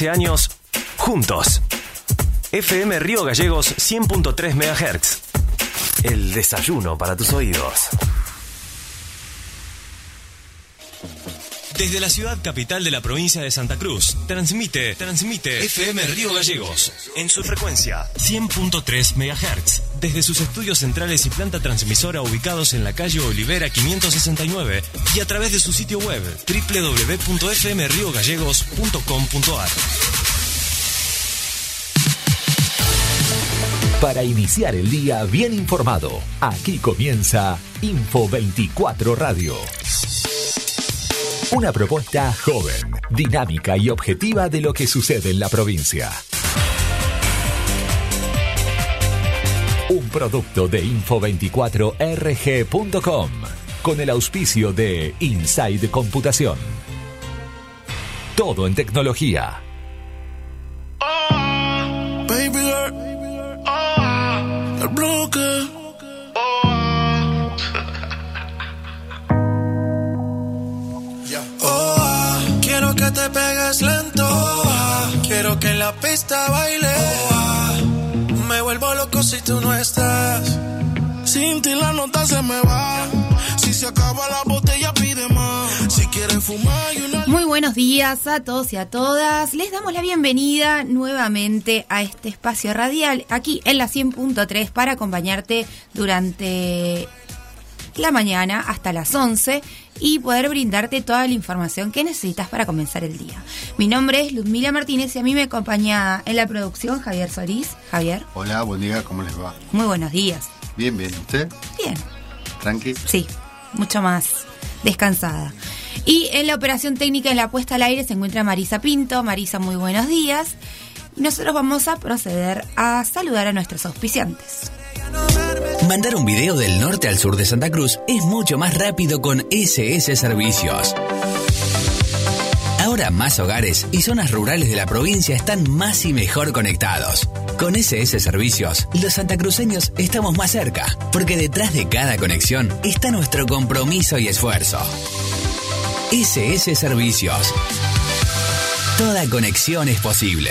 13 años, juntos. FM Río Gallegos 100.3 MHz. El desayuno para tus oídos. Desde la ciudad capital de la provincia de Santa Cruz, transmite, transmite FM Río Gallegos en su frecuencia 100.3 MHz. Desde sus estudios centrales y planta transmisora ubicados en la calle Olivera 569 y a través de su sitio web www.fmriogallegos.com.ar. Para iniciar el día bien informado, aquí comienza Info 24 Radio. Una propuesta joven, dinámica y objetiva de lo que sucede en la provincia. Un producto de info24rg.com con el auspicio de Inside Computación. Todo en tecnología. Baby girl, el. Te pegues lento. Oh, ah, quiero que en la pista baile. Oh, ah, me vuelvo loco si tú no estás. Sin ti la nota se me va. Si se acaba la botella, pide más. Si quieres fumar y una. Muy buenos días a todos y a todas. Les damos la bienvenida nuevamente a este espacio radial aquí en la 100.3 para acompañarte durante la mañana hasta las 11 y poder brindarte toda la información que necesitas para comenzar el día. Mi nombre es Ludmila Martínez y a mí me acompaña en la producción Javier Solís. Javier, Hola, buen día, ¿cómo les va? muy buenos días. Bien, bien, ¿usted? Bien, ¿Tranqui? sí, mucho más descansada. Y en la operación técnica en la puesta al aire se encuentra Marisa Pinto. Marisa, muy buenos días. Y nosotros vamos a proceder a saludar a nuestros auspiciantes. Mandar un video del norte al sur de Santa Cruz es mucho más rápido con SS Servicios. Ahora más hogares y zonas rurales de la provincia están más y mejor conectados. Con SS Servicios, los santacruceños estamos más cerca, porque detrás de cada conexión está nuestro compromiso y esfuerzo. SS Servicios. Toda conexión es posible.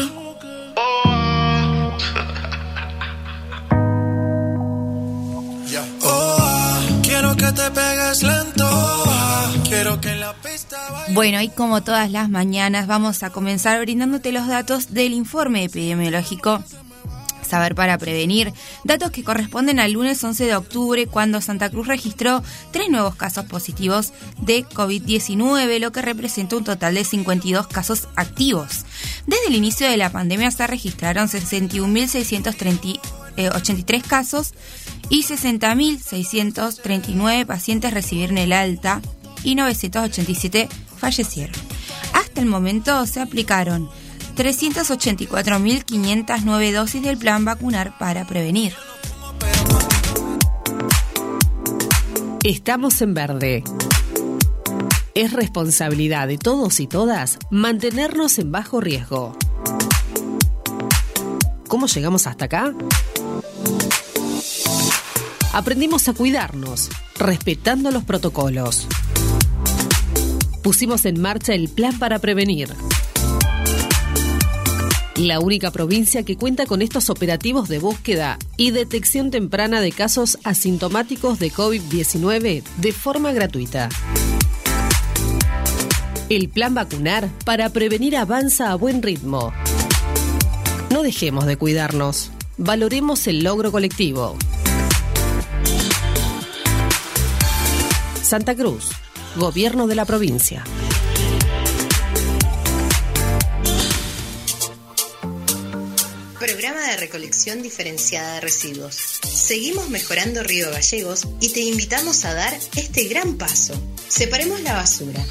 Quiero que la pista baile. Bueno, y como todas las mañanas vamos a comenzar brindándote los datos del informe epidemiológico Saber para Prevenir, datos que corresponden al lunes 11 de octubre cuando Santa Cruz registró tres nuevos casos positivos de COVID-19, lo que representa un total de 52 casos activos. Desde el inicio de la pandemia se registraron 61.683 casos y 60.639 pacientes recibieron el alta y 987 fallecieron. Hasta el momento se aplicaron 384.509 dosis del plan vacunar para prevenir. Estamos en verde. Es responsabilidad de todos y todas mantenernos en bajo riesgo. ¿Cómo llegamos hasta acá? Aprendimos a cuidarnos, respetando los protocolos. Pusimos en marcha el plan para prevenir. La única provincia que cuenta con estos operativos de búsqueda y detección temprana de casos asintomáticos de COVID-19 de forma gratuita. El plan vacunar para prevenir avanza a buen ritmo. No dejemos de cuidarnos. Valoremos el logro colectivo. Santa Cruz, Gobierno de la provincia. Programa de recolección diferenciada de residuos. Seguimos mejorando Río Gallegos y te invitamos a dar este gran paso. Separemos la basura,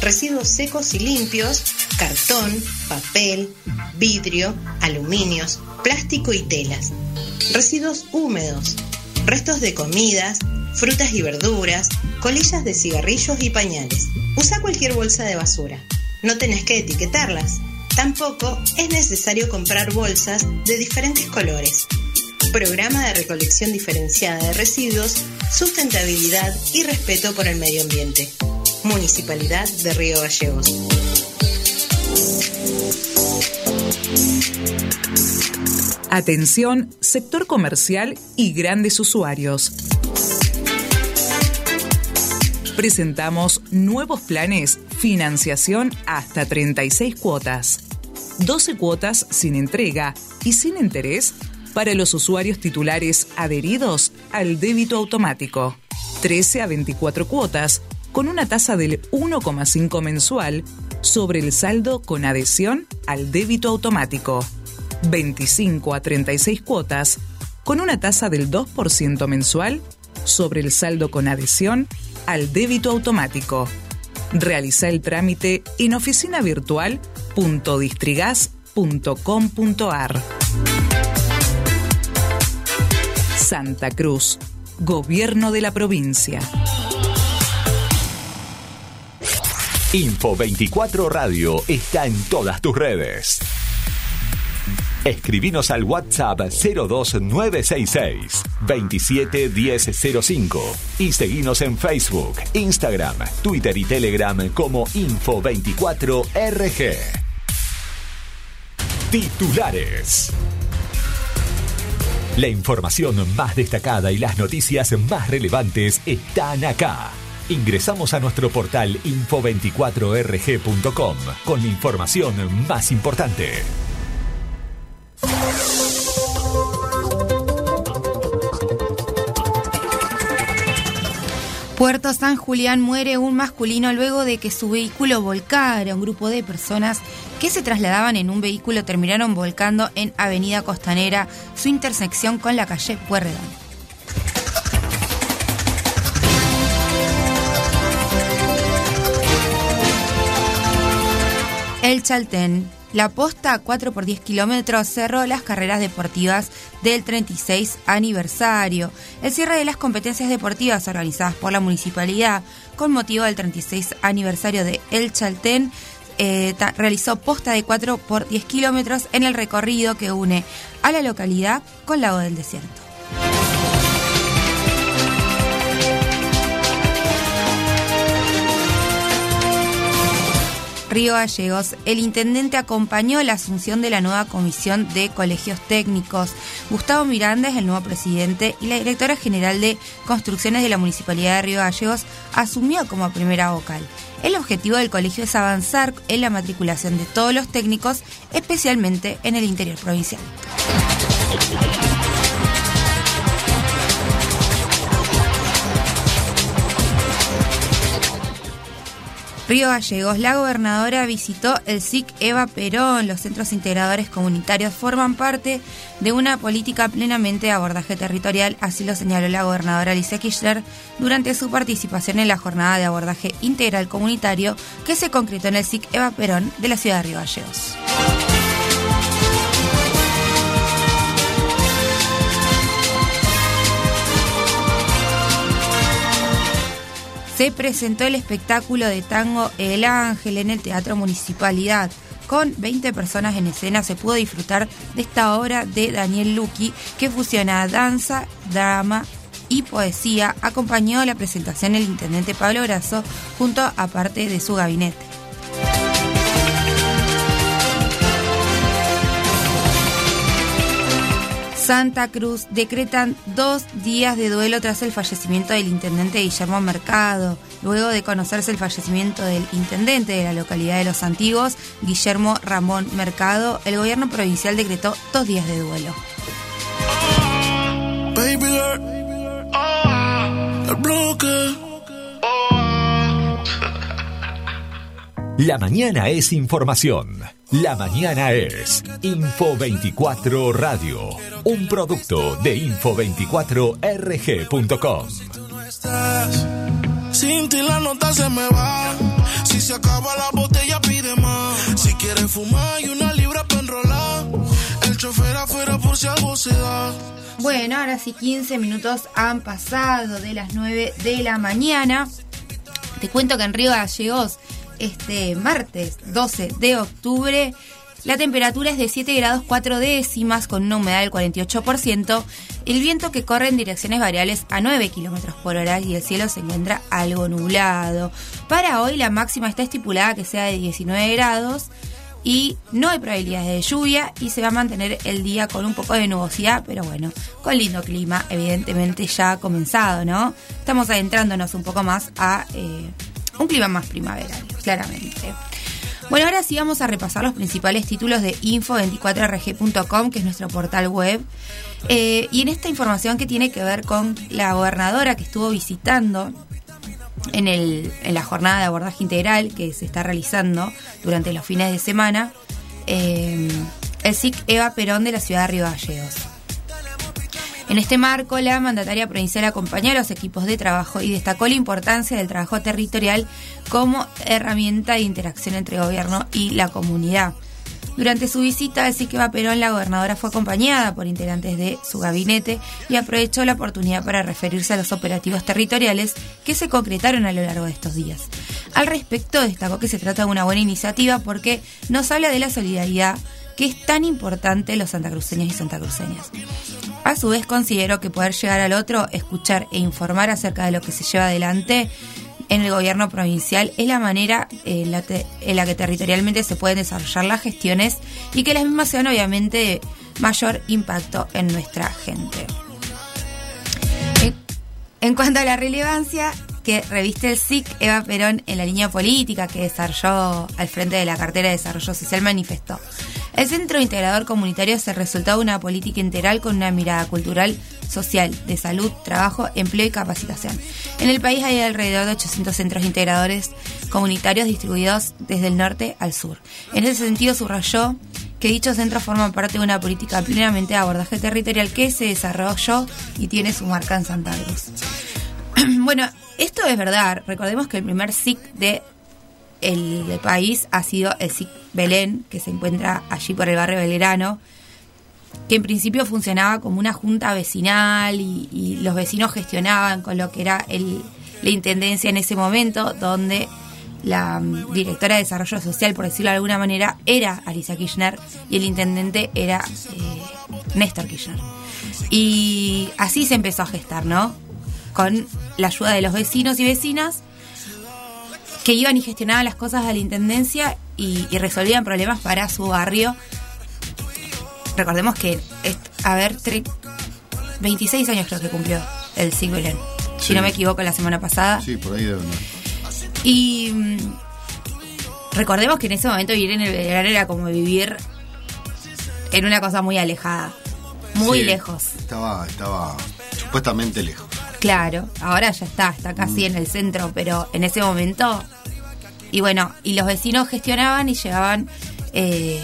residuos secos y limpios cartón, papel, vidrio, aluminios, plástico y telas. Residuos húmedos, restos de comidas, frutas y verduras, colillas de cigarrillos y pañales. Usa cualquier bolsa de basura. No tenés que etiquetarlas. Tampoco es necesario comprar bolsas de diferentes colores. Programa de recolección diferenciada de residuos, sustentabilidad y respeto por el medio ambiente. Municipalidad de Río Gallegos. Atención, sector comercial y grandes usuarios. Presentamos nuevos planes, financiación hasta 36 cuotas, 12 cuotas sin entrega y sin interés para los usuarios titulares adheridos al débito automático, 13 a 24 cuotas con una tasa del 1,5 mensual sobre el saldo con adhesión al débito automático. 25 a 36 cuotas con una tasa del 2% mensual sobre el saldo con adhesión al débito automático. Realiza el trámite en oficinavirtual.distrigas.com.ar. Santa Cruz, Gobierno de la Provincia. Info 24 Radio está en todas tus redes. Escribinos al WhatsApp 02966 271005 y seguinos en Facebook, Instagram, Twitter y Telegram como Info24RG. Titulares. La información más destacada y las noticias más relevantes están acá. Ingresamos a nuestro portal info24rg.com con la información más importante. Puerto San Julián muere un masculino luego de que su vehículo volcara. Un grupo de personas que se trasladaban en un vehículo terminaron volcando en Avenida Costanera, su intersección con la calle Puerredón. El Chaltén. La posta 4 por 10 kilómetros cerró las carreras deportivas del 36 aniversario. El cierre de las competencias deportivas organizadas por la municipalidad con motivo del 36 aniversario de El Chaltén eh, realizó posta de 4 por 10 kilómetros en el recorrido que une a la localidad con Lago del Desierto. Río Gallegos, el intendente acompañó la asunción de la nueva comisión de colegios técnicos. Gustavo Miranda es el nuevo presidente y la directora general de construcciones de la Municipalidad de Río Gallegos asumió como primera vocal. El objetivo del colegio es avanzar en la matriculación de todos los técnicos, especialmente en el interior provincial. Río Gallegos, la gobernadora visitó el SIC Eva Perón. Los centros integradores comunitarios forman parte de una política plenamente de abordaje territorial, así lo señaló la gobernadora Alicia Kirchner durante su participación en la jornada de abordaje integral comunitario que se concretó en el SIC Eva Perón de la ciudad de Río Gallegos. Se presentó el espectáculo de tango El Ángel en el Teatro Municipalidad. Con 20 personas en escena se pudo disfrutar de esta obra de Daniel Luqui que fusiona danza, drama y poesía. Acompañó la presentación el intendente Pablo Brazo junto a parte de su gabinete. Santa Cruz decretan dos días de duelo tras el fallecimiento del intendente Guillermo Mercado. Luego de conocerse el fallecimiento del intendente de la localidad de Los Antiguos, Guillermo Ramón Mercado, el gobierno provincial decretó dos días de duelo. La mañana es información. La mañana es Info 24 Radio, un producto de info24rg.com. Sin ti la nota se me va. Si se acaba la botella, pide más. Si quieres fumar y una libra para enrolar. El chofer afuera por si algo se da. Bueno, ahora sí 15 minutos han pasado de las 9 de la mañana. Te cuento que en Río Gallegos, este martes 12 de octubre, la temperatura es de 7 grados 4 décimas con una humedad del 48%, el viento que corre en direcciones variables a 9 kilómetros por hora y el cielo se encuentra algo nublado. Para hoy la máxima está estipulada que sea de 19 grados y no hay probabilidades de lluvia y se va a mantener el día con un poco de nubosidad, pero bueno, con lindo clima, evidentemente ya ha comenzado, ¿no? Estamos adentrándonos un poco más a eh, un clima más primaveral, claramente. Bueno, ahora sí vamos a repasar los principales títulos de info24rg.com, que es nuestro portal web. Eh, y en esta información que tiene que ver con la gobernadora que estuvo visitando en, el, en la jornada de abordaje integral que se está realizando durante los fines de semana, eh, el SIC Eva Perón de la ciudad de Río Gallegos. En este marco, la mandataria provincial acompañó a los equipos de trabajo y destacó la importancia del trabajo territorial como herramienta de interacción entre gobierno y la comunidad. Durante su visita al Siqueva Perón, la gobernadora fue acompañada por integrantes de su gabinete y aprovechó la oportunidad para referirse a los operativos territoriales que se concretaron a lo largo de estos días. Al respecto, destacó que se trata de una buena iniciativa porque nos habla de la solidaridad que es tan importante los santacruceños y santacruceñas. A su vez, considero que poder llegar al otro, escuchar e informar acerca de lo que se lleva adelante en el gobierno provincial es la manera en la, en la, que territorialmente se pueden desarrollar las gestiones y que las mismas sean obviamente de mayor impacto en nuestra gente. En, en cuanto a la relevancia que reviste el SIC, Eva Perón en la línea política que desarrolló al frente de la cartera de desarrollo social manifestó. El Centro Integrador Comunitario es el resultado de una política integral con una mirada cultural, social, de salud, trabajo, empleo y capacitación. En el país hay alrededor de 800 centros integradores comunitarios distribuidos desde el norte al sur. En ese sentido, subrayó que dichos centros forman parte de una política plenamente de abordaje territorial que se desarrolló y tiene su marca en Santa Cruz. bueno, esto es verdad. Recordemos que el primer SIC de el país ha sido el SIC Belén, que se encuentra allí por el barrio Belgrano, que en principio funcionaba como una junta vecinal y, los vecinos gestionaban con lo que era el, la intendencia en ese momento, donde la um, directora de desarrollo social, por decirlo de alguna manera, era Alicia Kirchner y el intendente era eh, Néstor Kirchner. Y así se empezó a gestar, ¿no? Con la ayuda de los vecinos y vecinas que iban y gestionaban las cosas de la intendencia y, resolvían problemas para su barrio. Recordemos que, a ver, 26 años creo que cumplió el siglo si no me equivoco, la semana pasada. Sí, por ahí debe Y mm, recordemos que en ese momento vivir en el Belgrano era como vivir en una cosa muy alejada, muy lejos. Estaba, estaba supuestamente lejos. Claro, ahora ya está, está casi mm. en el centro, pero en ese momento y bueno, y los vecinos gestionaban y llegaban, eh,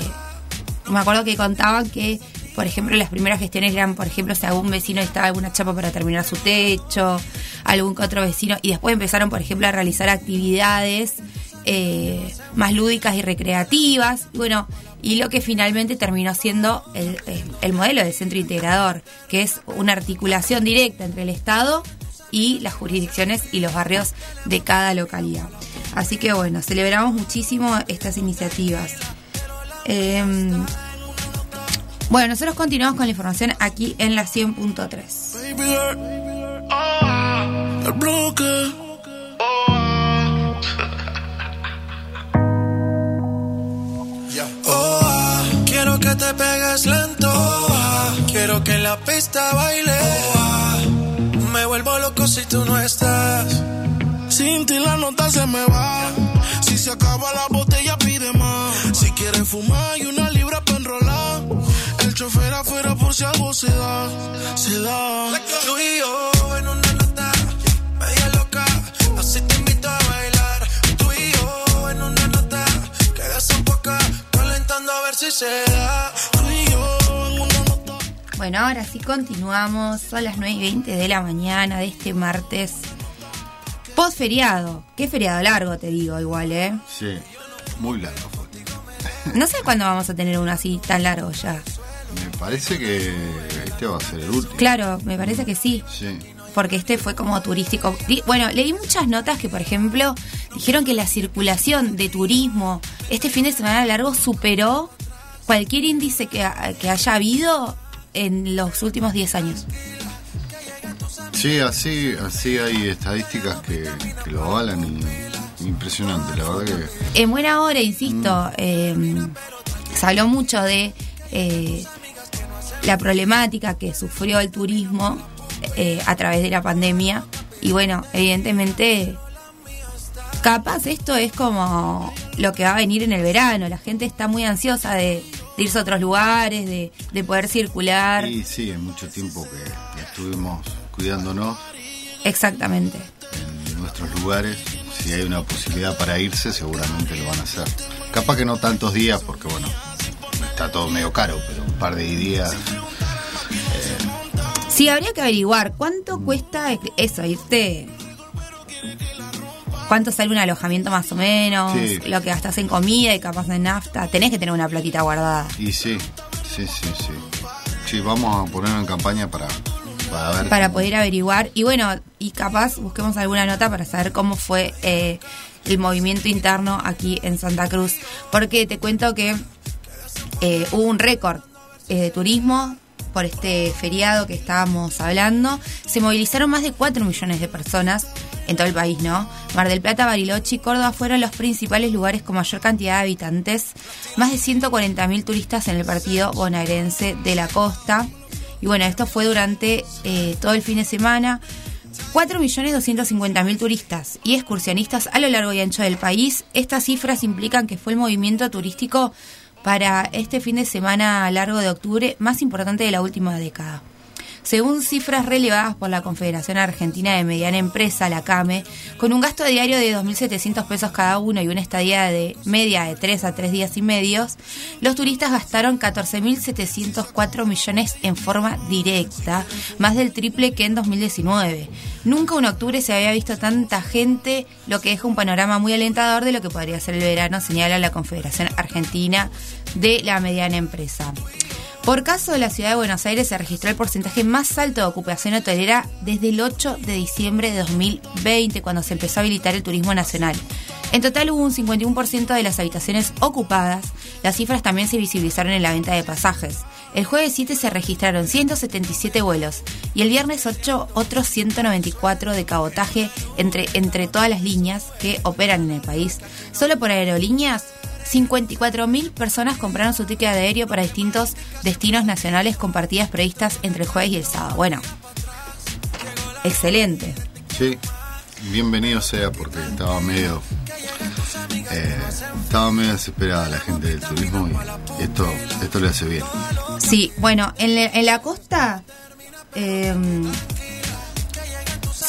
me acuerdo que contaban que, por ejemplo, las primeras gestiones eran, por ejemplo, si algún vecino estaba alguna chapa para terminar su techo, algún que otro vecino, y después empezaron, por ejemplo, a realizar actividades eh, más lúdicas y recreativas. Bueno, y lo que finalmente terminó siendo el, el, modelo del centro integrador, que es una articulación directa entre el Estado y las jurisdicciones y los barrios de cada localidad. Así que bueno, celebramos muchísimo estas iniciativas. Em, bueno, nosotros continuamos con la información aquí en la 100.3. que te pegues lento. quiero que en la pista baile. me vuelvo loco si tú no estás. Sin ti la nota se me va. Si se acaba la botella, pide más. Si quieren fumar y una libra para enrolar. El chofer afuera por si algo se da. Se da. Tú y yo en una nota media loca. Así te invito a bailar. Tú y yo en una nota. Quedas un poco calentando a ver si se Bueno, ahora sí continuamos. Son las 9 y 20 de la mañana de este martes Post feriado. Qué feriado largo, te digo, igual, ¿eh? Sí, muy largo. No sé cuándo vamos a tener uno así tan largo ya. Me parece que este va a ser el último. Claro, me parece que sí. Sí. Porque este fue como turístico. Bueno, leí muchas notas que, por ejemplo, dijeron que la circulación de turismo este fin de semana largo superó cualquier índice que, que haya habido en los últimos 10 años. Sí, así, así hay estadísticas que, que lo avalan y impresionante, la verdad que En buena hora, insisto, eh, se habló mucho de eh, la problemática que sufrió el turismo eh, a través de la pandemia. Y bueno, evidentemente, capaz esto es como lo que va a venir en el verano. La gente está muy ansiosa de, de irse a otros lugares, de, de poder circular. sí, sí, en mucho tiempo que estuvimos cuidándonos Exactamente. en nuestros lugares. Si hay una posibilidad para irse, seguramente lo van a hacer. Capaz que no tantos días, porque bueno, está todo medio caro, pero un par de días. Sí, habría que averiguar cuánto cuesta eso, irte. ¿Cuánto sale un alojamiento más o menos? Sí. Lo que gastas en comida y capaz en nafta. Tenés que tener una platita guardada. Y sí, sí, sí, sí. Sí, vamos a ponerlo en campaña para, para ver. Para cómo- poder averiguar. Y bueno, y capaz busquemos alguna nota para saber cómo fue eh, el movimiento interno aquí en Santa Cruz. Porque te cuento que eh, hubo un récord eh, de turismo por este feriado que estábamos hablando. Se movilizaron más de 4 millones de personas en todo el país, ¿no? Mar del Plata, Bariloche y Córdoba fueron los principales lugares con mayor cantidad de habitantes. Más de 140.000 turistas en el partido bonaerense de la costa. Y bueno, esto fue durante eh, todo el fin de semana. 4.250.000 turistas y excursionistas a lo largo y ancho del país. Estas cifras implican que fue el movimiento turístico para este fin de semana largo de octubre más importante de la última década. Según cifras relevadas por la Confederación Argentina de Mediana Empresa, la CAME, con un gasto diario de 2.700 pesos cada uno y una estadía de media de 3 a 3 días y medios, los turistas gastaron 14.704 millones en forma directa, más del triple que en 2019. Nunca en octubre se había visto tanta gente, lo que deja un panorama muy alentador de lo que podría ser el verano, señala la Confederación Argentina de la Mediana Empresa. Por caso, en la ciudad de Buenos Aires se registró el porcentaje más alto de ocupación hotelera desde el 8 de diciembre de 2020, cuando se empezó a habilitar el turismo nacional. En total hubo un 51% de las habitaciones ocupadas. Las cifras también se visibilizaron en la venta de pasajes. El jueves 7 se registraron 177 vuelos y el viernes 8 otros 194 de cabotaje entre, entre todas las líneas que operan en el país. Solo por aerolíneas 54.000 personas compraron su ticket de aéreo para distintos destinos nacionales con partidas previstas entre el jueves y el sábado. Bueno, excelente. Sí, bienvenido sea porque estaba medio. eh, estaba medio desesperada la gente del turismo y esto, esto le hace bien. Sí, bueno, en, la- en la costa, eh,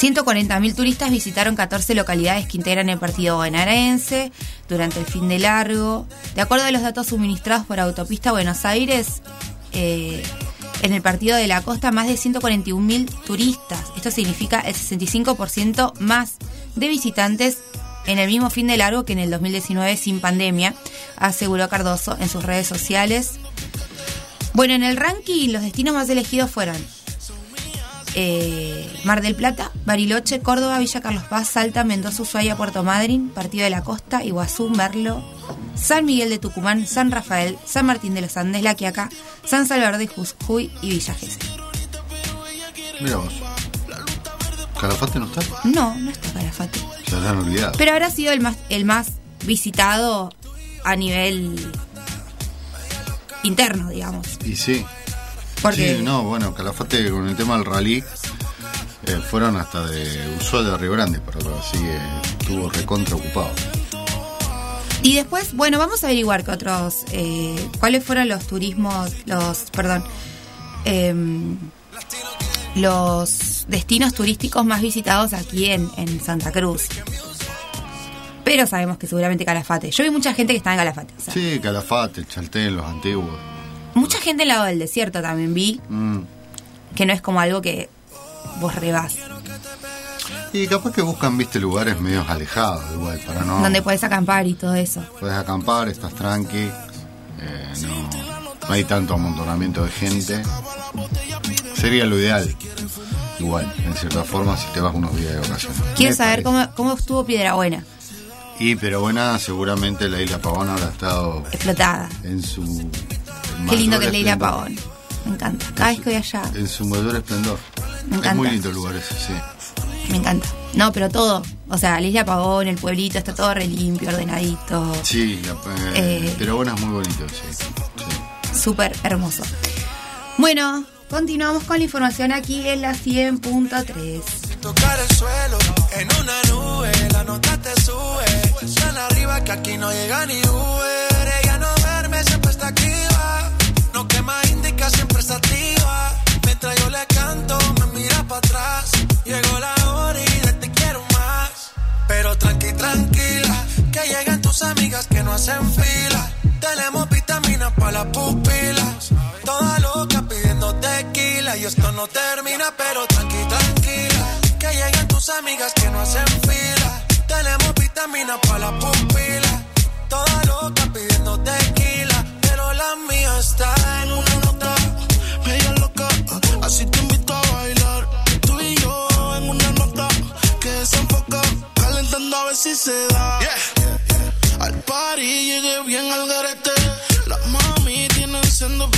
140.000 turistas visitaron 14 localidades que integran el partido bonaerense durante el fin de largo. De acuerdo a los datos suministrados por Autopista Buenos Aires, eh, en el partido de la costa más de 141.000 turistas. Esto significa el 65% más de visitantes en el mismo fin de largo que en el 2019 sin pandemia, aseguró Cardoso en sus redes sociales. Bueno, en el ranking los destinos más elegidos fueron eh, Mar del Plata, Bariloche, Córdoba, Villa Carlos Paz, Salta, Mendoza, Ushuaia, Puerto Madryn, Partido de la Costa, Iguazú, Merlo, San Miguel de Tucumán, San Rafael, San Martín de los Andes, La Quiaca, San Salvador de Jujuy y Villa Gesell. Mira vos. ¿Calafate no está? No, no está Calafate. Se habrán olvidado. Pero habrá sido el más, el más visitado a nivel interno, digamos. Y sí. Porque- Sí, no, bueno, Calafate con el tema del rally eh, fueron hasta de Ushuaia de Río Grande, ver, así que estuvo recontra ocupado. Y después, bueno, vamos a averiguar que otros, eh, cuáles fueron los turismos, los, perdón, em, los destinos turísticos más visitados aquí en, en Santa Cruz. Pero sabemos que seguramente Calafate. Yo vi mucha gente que está en Calafate. o sea, Sí, Calafate, Chaltén, los antiguos. Mucha gente en lado del desierto también vi, Mm. que no es como algo que vos rebas. Y capaz que buscan, viste, lugares medios alejados, igual, para no... Donde puedes acampar y todo eso. Puedes acampar, estás tranqui, eh, no, no hay tanto amontonamiento de gente. Sería lo ideal, igual, en cierta forma, si te vas unos días de vacaciones. Quiero saber cómo, cómo estuvo Piedra Buena, Y pero buena, seguramente la isla Pavón habrá estado explotada. en su... Qué lindo que es la Isla esplendor. Pavón. Me encanta. Cada vez que voy allá, En su mayor esplendor. Me Es muy encanta. lindo el lugar ese, sí. me encanta. No, pero todo. O sea, la Isla Pavón, el pueblito, está todo re limpio, ordenadito. Sí, la, eh, Eh. pero bueno, es muy bonito, sí. sí. Súper hermoso. Bueno, continuamos con la información aquí en la 100.3. Tocar el suelo en una nube, la nota te sube. Tan arriba que aquí no llega ni Uber. Mientras yo le canto, me mira para atrás. Llegó la hora y de te quiero más. Pero tranqui, tranquila, que llegan tus amigas que no hacen fila. Tenemos vitaminas para las pupilas. Toda loca pidiendo tequila. Y esto no termina, pero tranqui, tranquila. Que llegan tus amigas que no hacen fila. Tenemos vitaminas para las pupilas. Toda loca pidiendo tequila. Pero la mía está se da. Al party llegué bien al garete. Las mami tienen siendo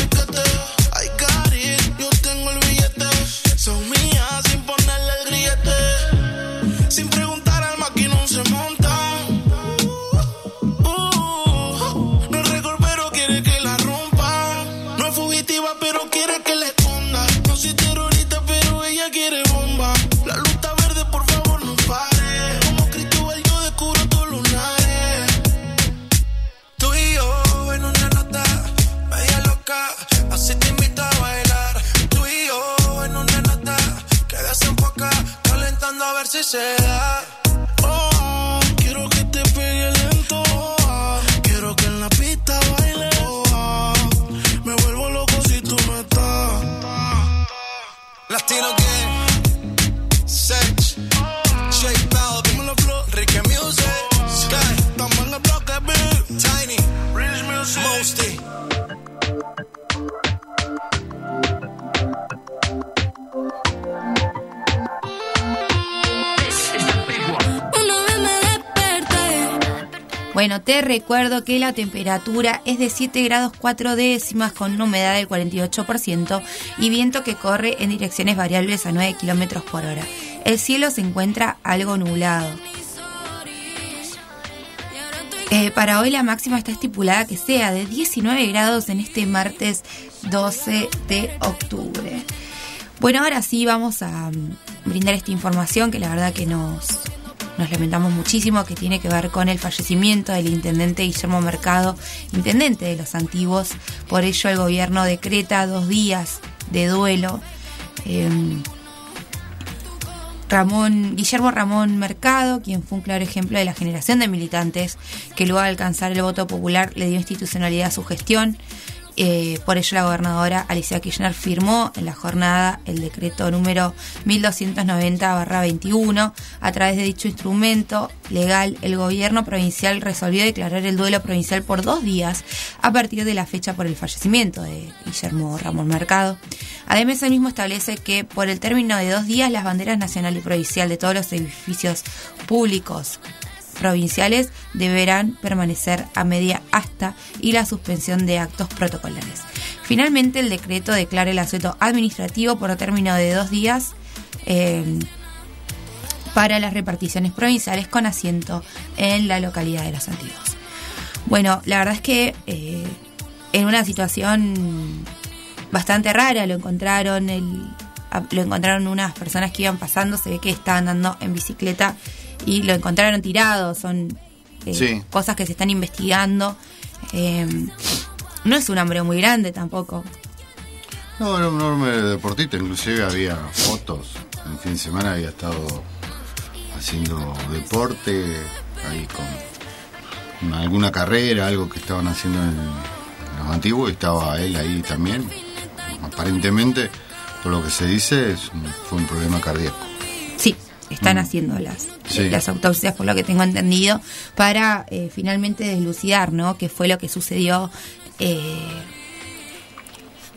recuerdo que la temperatura es de 7 grados 4 décimas con una humedad del 48% y viento que corre en direcciones variables a 9 kilómetros por hora. El cielo se encuentra algo nublado. Eh, para hoy la máxima está estipulada que sea de 19 grados en este martes 12 de octubre. Bueno, ahora sí vamos a mm, brindar esta información que la verdad que nos, nos lamentamos muchísimo, que tiene que ver con el fallecimiento del intendente Guillermo Mercado, intendente de los antiguos. Por ello el gobierno decreta dos días de duelo. Em, Ramón, Guillermo Ramón Mercado, quien fue un claro ejemplo de la generación de militantes que luego de alcanzar el voto popular le dio institucionalidad a su gestión. Eh, por ello la gobernadora Alicia Kirchner firmó en la jornada el decreto número 1290-21. A través de dicho instrumento legal, el gobierno provincial resolvió declarar el duelo provincial por dos días a partir de la fecha por el fallecimiento de Guillermo Ramón Mercado. Además, el mismo establece que por el término de dos días las banderas nacional y provincial de todos los edificios públicos provinciales deberán permanecer a media asta y la suspensión de actos protocolares. Finalmente, el decreto declara el asueto administrativo por término de dos días eh, para las reparticiones provinciales con asiento en la localidad de Los Antiguos. Bueno, la verdad es que eh, en una situación bastante rara lo encontraron el, lo encontraron unas personas que iban pasando, se ve que estaban andando en bicicleta y lo encontraron tirado, son eh, Sí. cosas que se están investigando. Eh, no es un hambre muy grande tampoco. No, era un enorme deportista, inclusive había fotos. El fin de semana había estado haciendo deporte, ahí con una- alguna carrera, algo que estaban haciendo en, en los antiguos, y estaba él ahí también. Aparentemente, por lo que se dice, es un- fue un problema cardíaco. Están Mm. haciendo las, Sí. las autopsias, por lo que tengo entendido, para eh, finalmente deslucidar, ¿no? Qué fue lo que sucedió eh,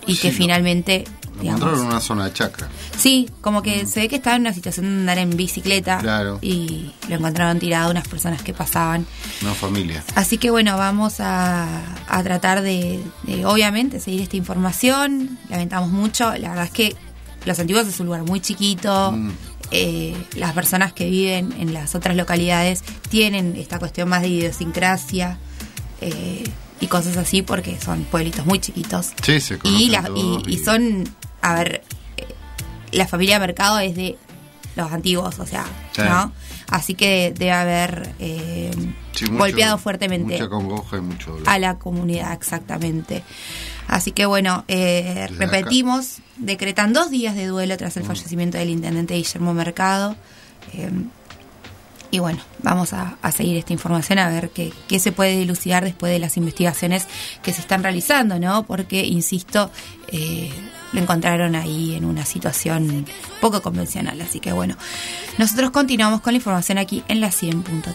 y Sí, que finalmente, Lo encontraron en una zona de chacra. sí, como que se ve que estaba en una situación de andar en bicicleta Claro. y lo encontraron tirado unas personas que pasaban. Una familia. Así que bueno, vamos a, a tratar de, de, obviamente, seguir esta información. Lamentamos mucho. La verdad es que Los Antiguos es un lugar muy chiquito. Mm. Eh, las personas que viven en las otras localidades tienen esta cuestión más de idiosincrasia eh, y cosas así porque son pueblitos muy chiquitos. Sí, se Y, la- y, y son, a ver, eh, la familia Mercado es de los antiguos, o sea. ¿no? Así que debe haber eh, Sí, mucho- golpeado fuertemente Mucha congoja y mucho dolor. a la comunidad, exactamente. Así que bueno, eh, repetimos, decretan dos días de duelo tras Mm. el fallecimiento del intendente Guillermo Mercado. Eh, y bueno, vamos a, a seguir esta información a ver qué, qué se puede dilucidar después de las investigaciones que se están realizando, ¿no? Porque, insisto, eh, lo encontraron ahí en una situación poco convencional. Así que bueno, nosotros continuamos con la información aquí en la 100.3.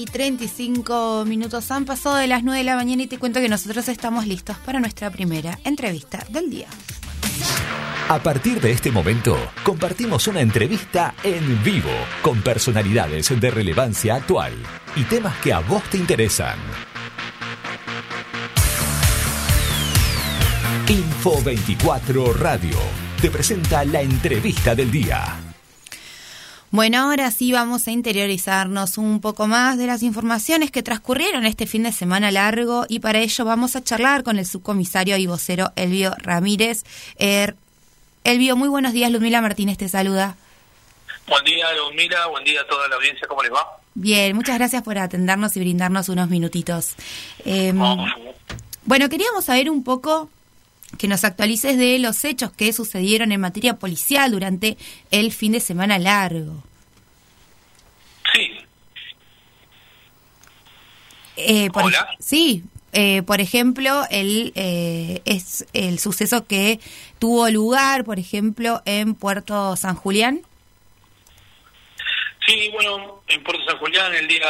Sí, 35 minutos han pasado de las 9 de la mañana y te cuento que nosotros estamos listos para nuestra primera entrevista del día. A partir de este momento, compartimos una entrevista en vivo con personalidades de relevancia actual y temas que a vos te interesan. Info 24 Radio te presenta la entrevista del día. Bueno, ahora sí vamos a interiorizarnos un poco más de las informaciones que transcurrieron este fin de semana largo y para ello vamos a charlar con el subcomisario y vocero Elvio Ramírez. Er, Elvio, muy buenos días, Ludmila Martínez te saluda. Buen día, Ludmila, buen día a toda la audiencia, ¿cómo les va? Bien, muchas gracias por atendernos y brindarnos unos minutitos. Eh, bueno, queríamos saber un poco que nos actualices de los hechos que sucedieron en materia policial durante el fin de semana largo. Sí. Eh, por Hola. Sí, eh, por ejemplo, el, eh, es el suceso que tuvo lugar, por ejemplo, en Puerto San Julián. Sí, bueno, en Puerto San Julián el día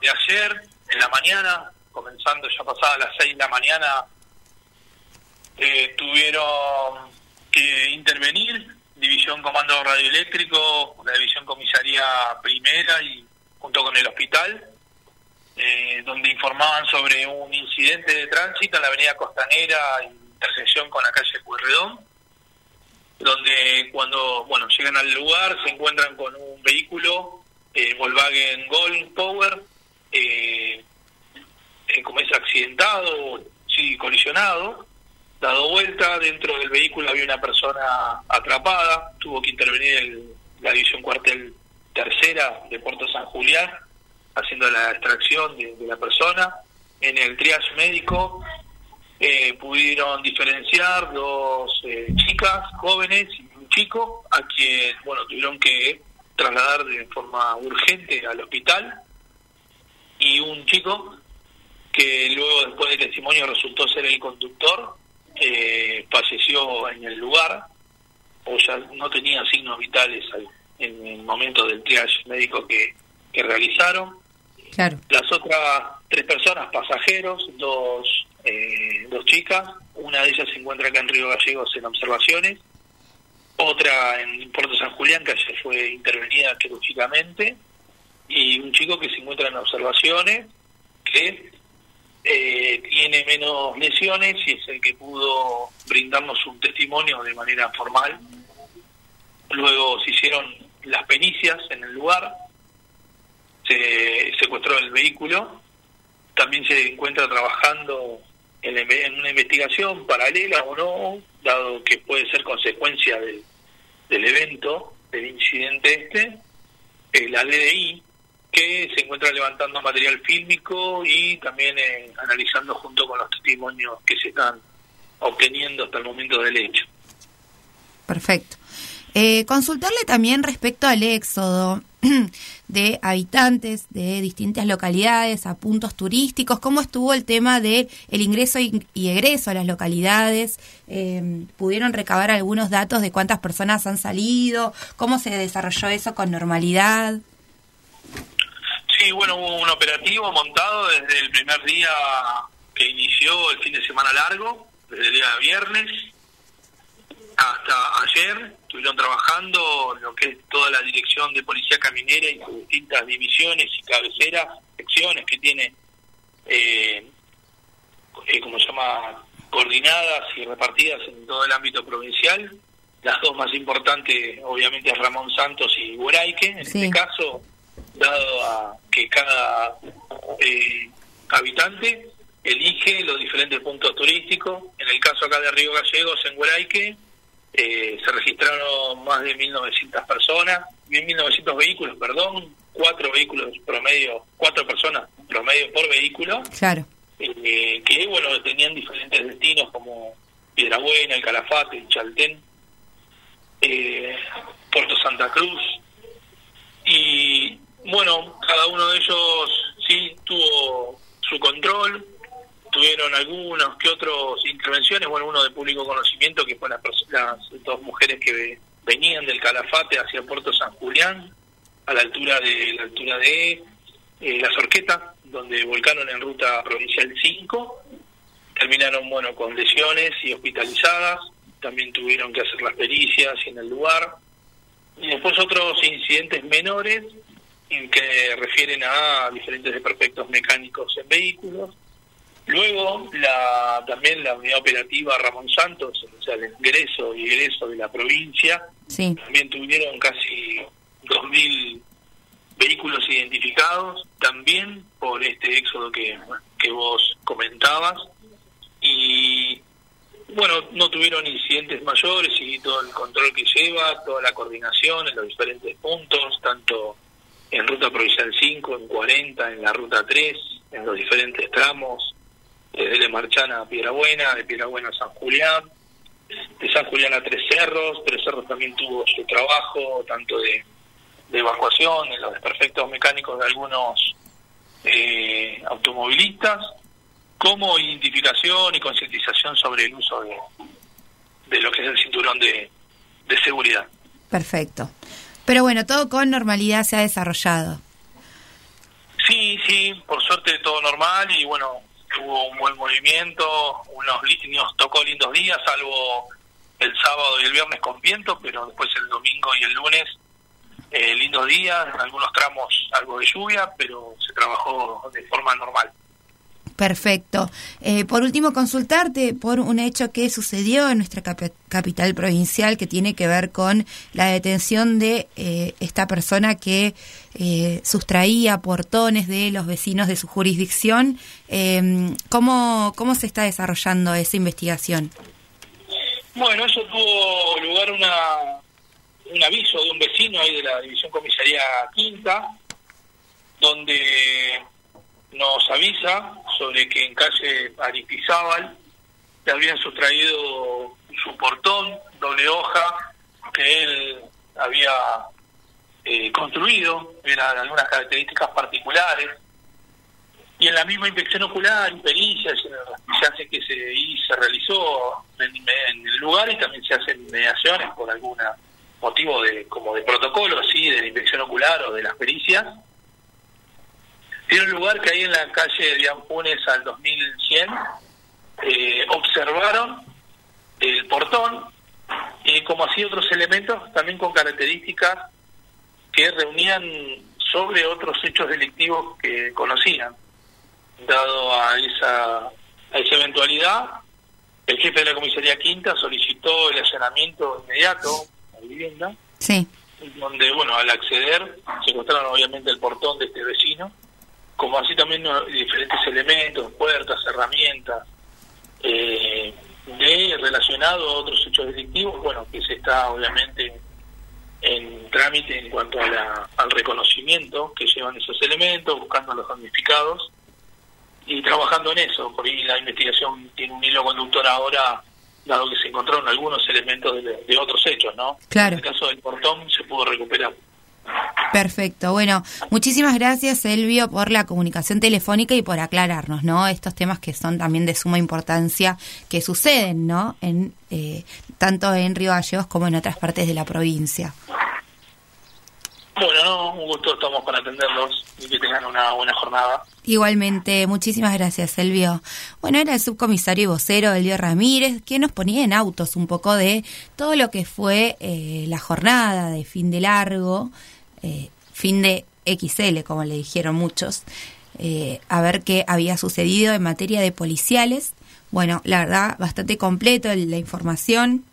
de ayer, en la mañana, comenzando ya pasada las seis de la mañana, eh, tuvieron que intervenir División Comando Radioeléctrico, la División Comisaría Primera y junto con el hospital, eh, donde informaban sobre un incidente de tránsito en la avenida Costanera, intersección con la calle Pueyrredón, donde cuando bueno llegan al lugar se encuentran con un vehículo eh, Volkswagen Gold Power, eh, eh, como es accidentado, sí, colisionado, dado vuelta, dentro del vehículo había una persona atrapada, tuvo que intervenir el- la división cuartel tercera de Puerto San Julián, haciendo la extracción de, la persona. En el triage médico eh, pudieron diferenciar dos eh, chicas jóvenes y un chico, a quien bueno tuvieron que trasladar de forma urgente al hospital, y un chico que luego después del testimonio resultó ser el conductor, eh, falleció en el lugar, o ya no tenía signos vitales al- en el momento del triage médico que, que realizaron. Claro. Las otras tres personas, pasajeros, dos, eh, dos chicas, una de ellas se encuentra acá en Río Gallegos en observaciones, otra en Puerto San Julián, que ayer fue intervenida quirúrgicamente, y un chico que se encuentra en observaciones, que eh, tiene menos lesiones y es el que pudo brindarnos un testimonio de manera formal. Luego se hicieron las pericias en el lugar, se secuestró el vehículo, también se encuentra trabajando en, en una investigación paralela o no, dado que puede ser consecuencia del, del evento, del incidente este, eh, la LDI, que se encuentra levantando material fílmico y también eh, analizando junto con los testimonios que se están obteniendo hasta el momento del hecho. Perfecto. Eh, consultarle también respecto al éxodo de habitantes de distintas localidades a puntos turísticos, cómo estuvo el tema de el ingreso y, egreso a las localidades, eh, pudieron recabar algunos datos de cuántas personas han salido, cómo se desarrolló eso con normalidad. Sí, bueno, hubo un operativo montado desde el primer día que inició el fin de semana largo, desde el día viernes hasta ayer. Estuvieron trabajando lo que es toda la dirección de policía caminera y sus distintas divisiones y cabeceras, secciones que tiene, eh, eh, como se llama, coordinadas y repartidas en todo el ámbito provincial. Las dos más importantes, obviamente, es Ramón Santos y Hueraique. En Sí. este caso, dado a que cada eh, habitante elige los diferentes puntos turísticos. En el caso acá de Río Gallegos, en Hueraique, eh, se registraron más de 1.900 personas, 1.900 vehículos, perdón, cuatro vehículos promedio, cuatro personas promedio por vehículo, Claro. eh, que bueno tenían diferentes destinos como Piedrabuena, el Calafate, el Chaltén, eh, Puerto Santa Cruz y bueno cada uno de ellos sí tuvo su control tuvieron algunos que otros intervenciones bueno uno de público conocimiento que fue las, las dos mujeres que ve- venían del Calafate hacia Puerto San Julián a la altura de la altura de eh, La Sorqueta, donde volcaron en ruta provincial 5. Terminaron, bueno, con lesiones y hospitalizadas. También tuvieron que hacer las pericias en el lugar. Y después otros incidentes menores que refieren a diferentes desperfectos mecánicos en vehículos. Luego, la, también la unidad operativa Ramón Santos, o sea, el ingreso y egreso de la provincia, también tuvieron casi 2.000 vehículos identificados, también por este éxodo que, que vos comentabas. Y bueno, no tuvieron incidentes mayores y todo el control que lleva, toda la coordinación en los diferentes puntos, tanto en ruta provincial 5, en 40, en la ruta 3, en los diferentes tramos, desde Le Marchana a Piedra Buena, de Piedra Buena a San Julián, de San Julián a Tres Cerros, Tres Cerros también tuvo su trabajo, tanto de, evacuación, en los desperfectos mecánicos de algunos eh, automovilistas, como identificación y concientización sobre el uso de, de lo que es el cinturón de, de seguridad. Perfecto. Pero bueno, todo con normalidad se ha desarrollado. Sí, sí, por suerte todo normal y bueno, hubo un buen movimiento, unos nos tocó lindos días, salvo el sábado y el viernes con viento, pero después el domingo y el lunes eh, lindos días, algunos tramos algo de lluvia, pero se trabajó de forma normal. Perfecto. Eh, por último, consultarte por un hecho que sucedió en nuestra capital provincial que tiene que ver con la detención de eh, esta persona que eh, sustraía portones de los vecinos de su jurisdicción. Em, ¿cómo, ¿Cómo se está desarrollando esa investigación? Bueno, eso tuvo lugar una, un aviso de un vecino ahí de la División Comisaría Quinta, donde nos avisa sobre que en calle Aristizábal le habían sustraído su portón, doble hoja, que él había eh, construido, eran algunas características particulares, y en la misma inspección ocular y pericias se hace que se, y realizó en, el lugar y también se hacen mediaciones por algún motivo de como de protocolo así de la inspección ocular o de las pericias tiene un lugar que ahí en la calle de Ampunes al 2100 eh, observaron el portón y como así otros elementos también con características que reunían sobre otros hechos delictivos que conocían. Dado a esa, a esa eventualidad, el jefe de la comisaría quinta solicitó el allanamiento inmediato a la vivienda, sí. donde, bueno, al acceder se encontraron obviamente el portón de este vecino como así también diferentes elementos, puertas, herramientas, eh, de relacionado a otros hechos delictivos, bueno, que se está obviamente en trámite en cuanto a la, al reconocimiento que llevan esos elementos, buscando los damnificados y trabajando en eso. Por ahí la investigación tiene un hilo conductor ahora, dado que se encontraron algunos elementos de, de otros hechos, ¿no? Claro. En el caso del portón se pudo recuperar. Perfecto. Bueno, muchísimas gracias, Elvio, por la comunicación telefónica y por aclararnos, ¿no? Estos temas que son también de suma importancia, que suceden, ¿no? En, eh, tanto en Río Gallegos como en otras partes de la provincia. Bueno, no, un gusto, estamos para atenderlos y que tengan una buena jornada. Igualmente, muchísimas gracias, Elvio. Bueno, era el subcomisario y vocero, Elvio Ramírez, que nos ponía en autos un poco de todo lo que fue eh, la jornada de fin de largo eh, fin de XL, como le dijeron muchos, eh, a ver qué había sucedido en materia de policiales. Bueno, la verdad, bastante completo la información,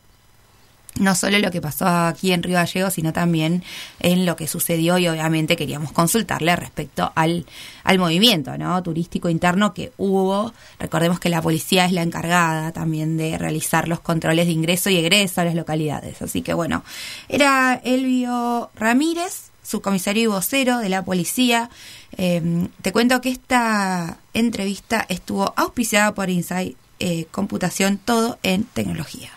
no solo lo que pasó aquí en Río Gallegos, sino también en lo que sucedió y obviamente queríamos consultarle respecto al, al movimiento ¿no? turístico interno que hubo. Recordemos que la policía es la encargada también de realizar los controles de ingreso y egreso a las localidades. Así que bueno, era Elvio Ramírez, subcomisario y vocero de la policía. Eh, te cuento que esta entrevista estuvo auspiciada por Insight eh, Computación, todo en tecnología.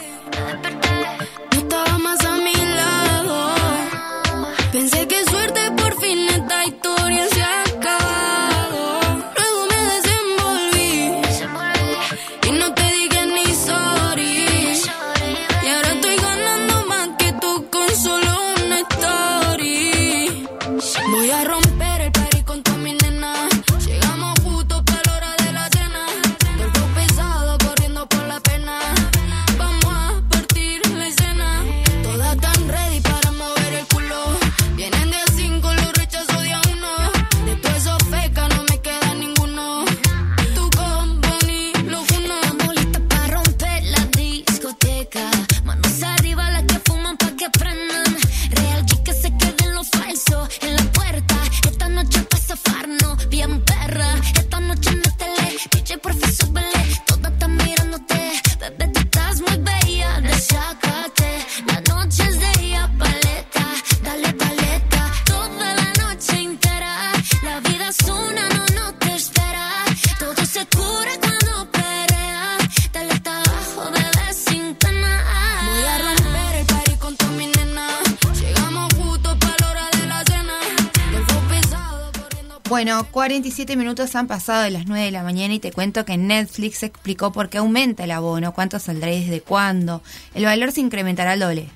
Bueno, 47 minutos han pasado de las 9 de la mañana y te cuento que Netflix explicó por qué aumenta el abono, cuánto saldrá y desde cuándo. El valor se incrementará al doble.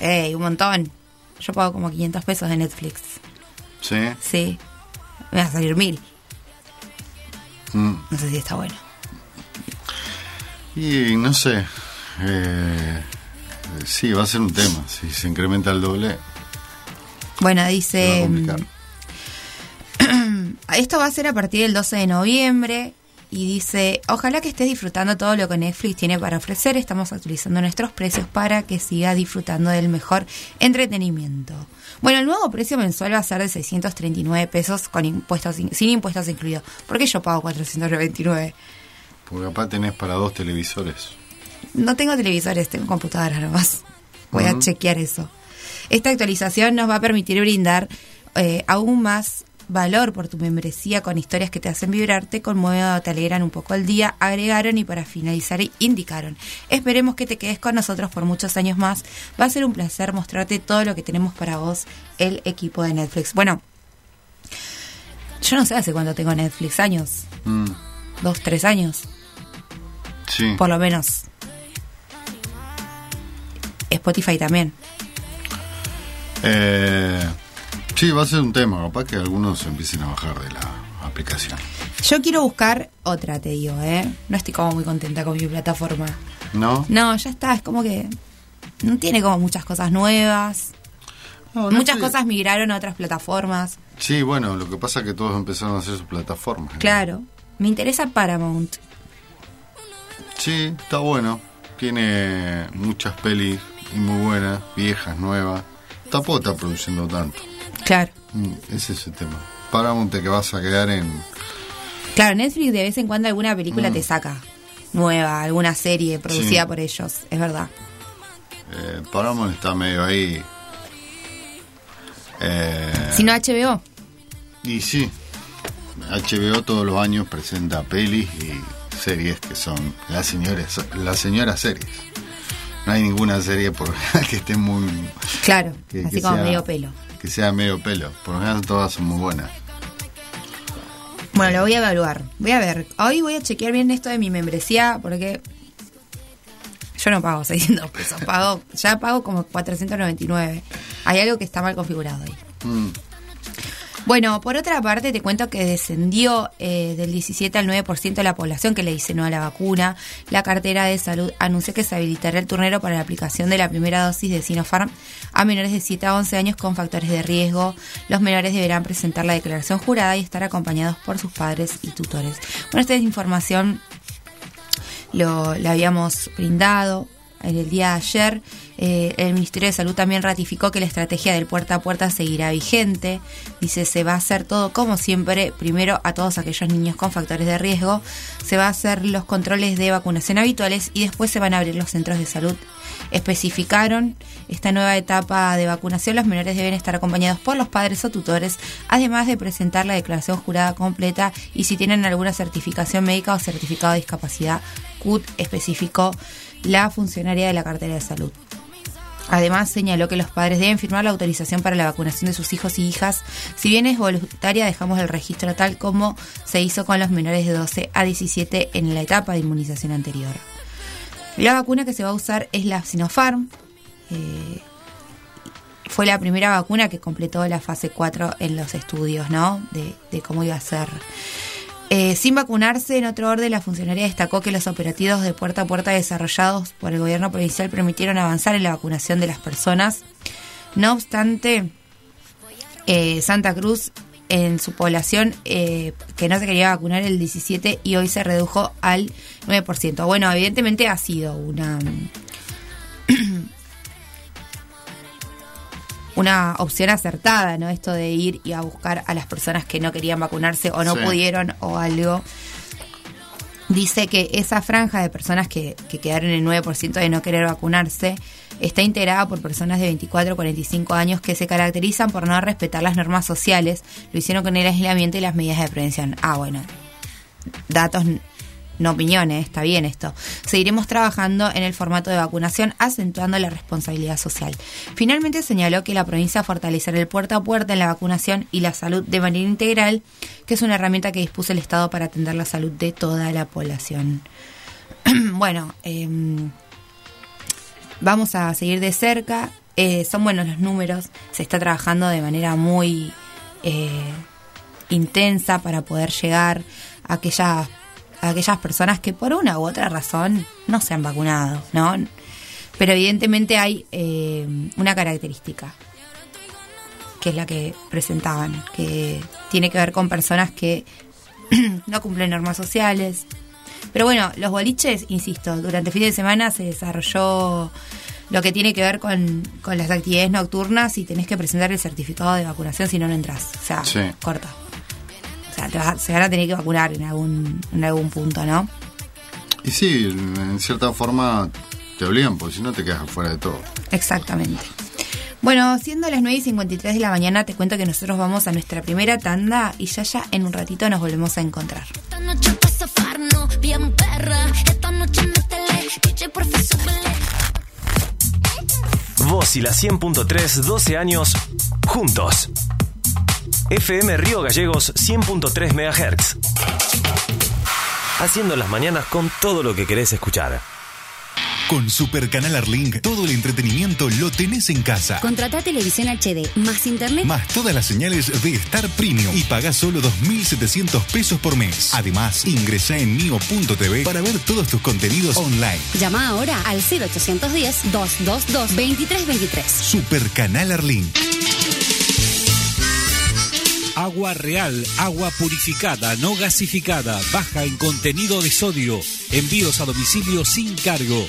¡Ey, un montón! Yo pago como 500 pesos de Netflix. Sí. Sí. Me va a salir mil. Mm. No sé si está bueno. Y no sé. eh, sí, va a ser un tema. Si se incrementa el doble, Bueno, dice... Esto va a ser a partir del 12 de noviembre y dice, ojalá que estés disfrutando todo lo que Netflix tiene para ofrecer. Estamos actualizando nuestros precios para que siga disfrutando del mejor entretenimiento. Bueno, el nuevo precio mensual va a ser de 639 pesos con impuestos in- sin impuestos incluidos. ¿Por qué yo pago 499? Porque capaz tenés para dos televisores. No tengo televisores, tengo computadoras nomás. Voy a chequear eso. Esta actualización nos va a permitir brindar eh, aún más valor por tu membresía con historias que te hacen vibrar, te conmueven o te alegran un poco el día, agregaron y para finalizar indicaron. Esperemos que te quedes con nosotros por muchos años más. Va a ser un placer mostrarte todo lo que tenemos para vos, el equipo de Netflix. Bueno, yo no sé hace cuánto tengo Netflix, años, Mm, dos, tres años, sí. por lo menos. Spotify también. Eh, sí, va a ser un tema. Capaz que algunos empiecen a bajar de la aplicación. Yo quiero buscar otra, te digo, ¿eh? No estoy como muy contenta con mi plataforma. ¿No? No, ya está, es como que no tiene como muchas cosas nuevas. No, no muchas estoy- cosas migraron a otras plataformas. Sí, bueno, lo que pasa es que todos empezaron a hacer sus plataformas. ¿no? Claro, me interesa Paramount. Sí, está bueno. Tiene muchas pelis y muy buenas, viejas, nuevas. Tampoco está produciendo tanto. Claro. Mm, Ese es el tema. Paramount te que vas a quedar en... Claro, Netflix de vez en cuando alguna película Mm. te saca. Nueva, alguna serie producida Sí. por ellos, es verdad. eh, Paramount está medio ahí. Eh, Si no HBO. Y sí, HBO todos los años presenta pelis y series que son las señoras, las señoras series. No hay ninguna serie por que esté muy... Claro, que- así que como sea- medio pelo. Que sea medio pelo. Por lo general todas son muy buenas. Bueno, lo voy a evaluar. Voy a ver. Hoy voy a chequear bien esto de mi membresía porque yo no pago 600 pesos. Pago, ya pago como 499. Hay algo que está mal configurado ahí. Mm, Bueno, por otra parte, te cuento que descendió eh, del 17 al 9% de la población que le dice no a la vacuna. La cartera de salud anunció que se habilitará el turnero para la aplicación de la primera dosis de Sinopharm a menores de 7 a 11 años con factores de riesgo. Los menores deberán presentar la declaración jurada y estar acompañados por sus padres y tutores. Bueno, esta información lo, la habíamos brindado el día de ayer. Eh, el Ministerio de Salud también ratificó que la estrategia del puerta a puerta seguirá vigente. Dice, se va a hacer todo como siempre, primero a todos aquellos niños con factores de riesgo, se va a hacer los controles de vacunación habituales y después se van a abrir los centros de salud. Especificaron esta nueva etapa de vacunación, los menores deben estar acompañados por los padres o tutores, además de presentar la declaración jurada completa y si tienen alguna certificación médica o certificado de discapacidad, CUT especificó la funcionaria de la cartera de salud. Además, señaló que los padres deben firmar la autorización para la vacunación de sus hijos y hijas. Si bien es voluntaria, dejamos el registro tal como se hizo con los menores de 12 a 17 en la etapa de inmunización anterior. La vacuna que se va a usar es la Sinopharm. Eh, fue la primera vacuna que completó la fase 4 en los estudios, ¿no? De, de cómo iba a ser eh, sin vacunarse, en otro orden, la funcionaria destacó que los operativos de puerta a puerta desarrollados por el gobierno provincial permitieron avanzar en la vacunación de las personas. No obstante, eh, Santa Cruz en su población eh, que no se quería vacunar el 17 y hoy se redujo al 9%. Bueno, evidentemente ha sido una una opción acertada, ¿no? Esto de ir y a buscar a las personas que no querían vacunarse o no Sí. pudieron o algo. Dice que esa franja de personas que, que quedaron en el 9% de no querer vacunarse está integrada por personas de 24 a 45 años que se caracterizan por no respetar las normas sociales. Lo hicieron con el aislamiento y las medidas de prevención. Ah, bueno. Datos no opiniones, está bien esto. Seguiremos trabajando en el formato de vacunación, acentuando la responsabilidad social. Finalmente señaló que la provincia fortalecerá el puerta a puerta en la vacunación y la salud de manera integral, que es una herramienta que dispuso el Estado para atender la salud de toda la población. bueno, em, vamos a seguir de cerca. Eh, son buenos los números, se está trabajando de manera muy eh, intensa para poder llegar a aquellas, a aquellas personas que por una u otra razón no se han vacunado, ¿no? Pero evidentemente hay eh, una característica, que es la que presentaban, que tiene que ver con personas que no cumplen normas sociales. Pero bueno, los boliches, insisto, durante el fin de semana se desarrolló lo que tiene que ver con, con las actividades nocturnas y tenés que presentar el certificado de vacunación si no, no entras. O sea, Sí. corta. O sea, te vas a- se van a tener que vacunar en algún, en algún punto, ¿no? Y sí, en cierta forma te obligan, porque si no te quedas afuera de todo. Exactamente. Bueno, siendo las 9 y 53 de la mañana, te cuento que nosotros vamos a nuestra primera tanda y ya ya en un ratito nos volvemos a encontrar. Esta noche pa' zafarnos, bien perra. Esta noche métele, DJ profesor Vos y la 100.3, 12 años juntos. FM Río Gallegos 100.3 MHz. Haciendo las mañanas con todo lo que querés escuchar. Con Super Canal Arlink, todo el entretenimiento lo tenés en casa. Contrata televisión HD más internet. Más todas las señales de Star Premium y pagá solo 2.700 pesos por mes. Además, ingresá en mio.tv para ver todos tus contenidos online. Llama ahora al 0810-222-2323. Super Canal Arlink. Agua real, agua purificada, no gasificada, baja en contenido de sodio. Envíos a domicilio sin cargo.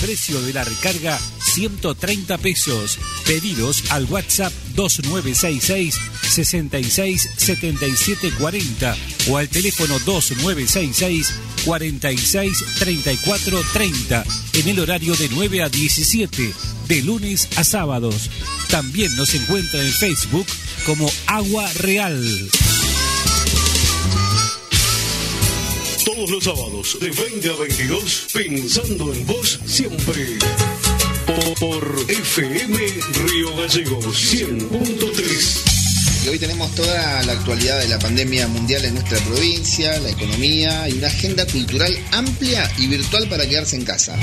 Precio de la recarga 130 pesos. Pedidos al WhatsApp 2966 66 77 40 o al teléfono 2966 46 34 30 en el horario de 9 a 17 de lunes a sábados. También nos encuentra en Facebook como Agua Real. Todos los sábados de 20 a 22, pensando en vos siempre. Por, FM Río Gallegos 100.3. Y hoy tenemos toda la actualidad de la pandemia mundial en nuestra provincia, la economía y una agenda cultural amplia y virtual para quedarse en casa.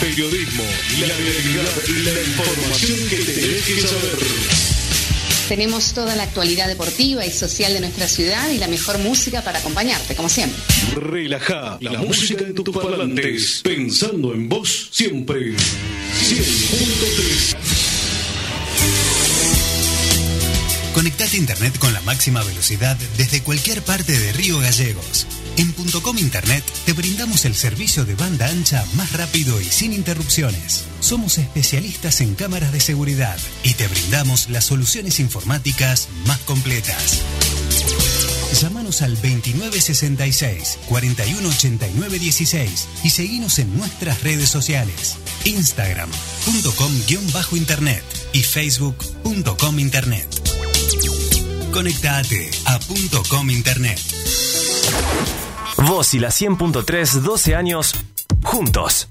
Periodismo, la realidad y la información que tenés que saber. Tenemos toda la actualidad deportiva y social de nuestra ciudad y la mejor música para acompañarte, como siempre. Relaja la música de tus parlantes. Pensando en vos siempre. 100.3. Conectate a internet con la máxima velocidad desde cualquier parte de Río Gallegos. En .com Internet te brindamos el servicio de banda ancha más rápido y sin interrupciones. Somos especialistas en cámaras de seguridad y te brindamos las soluciones informáticas más completas. Llámanos al 2966 418916 y seguinos en nuestras redes sociales. Instagram.com-internet y Facebook.com Internet. Conectate a .com Internet. Vos y la 100.3, 12 años juntos.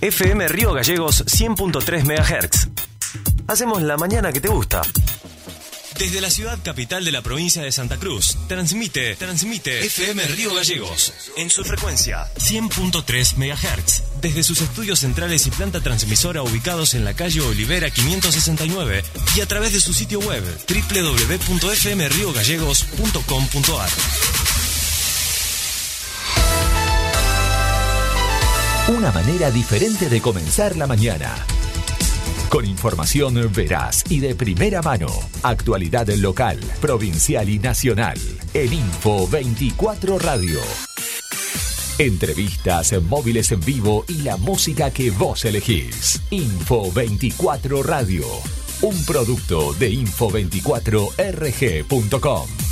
FM Río Gallegos 100.3 MHz. Hacemos la mañana que te gusta. Desde la ciudad capital de la provincia de Santa Cruz, transmite, transmite FM Río Gallegos en su frecuencia 100.3 MHz. Desde sus estudios centrales y planta transmisora ubicados en la calle Olivera 569 y a través de su sitio web www.fmriogallegos.com.ar. Una manera diferente de comenzar la mañana. Con información veraz y de primera mano. Actualidad local, provincial y nacional. En Info 24 Radio. Entrevistas, móviles en vivo y la música que vos elegís. Info 24 Radio. Un producto de info24rg.com.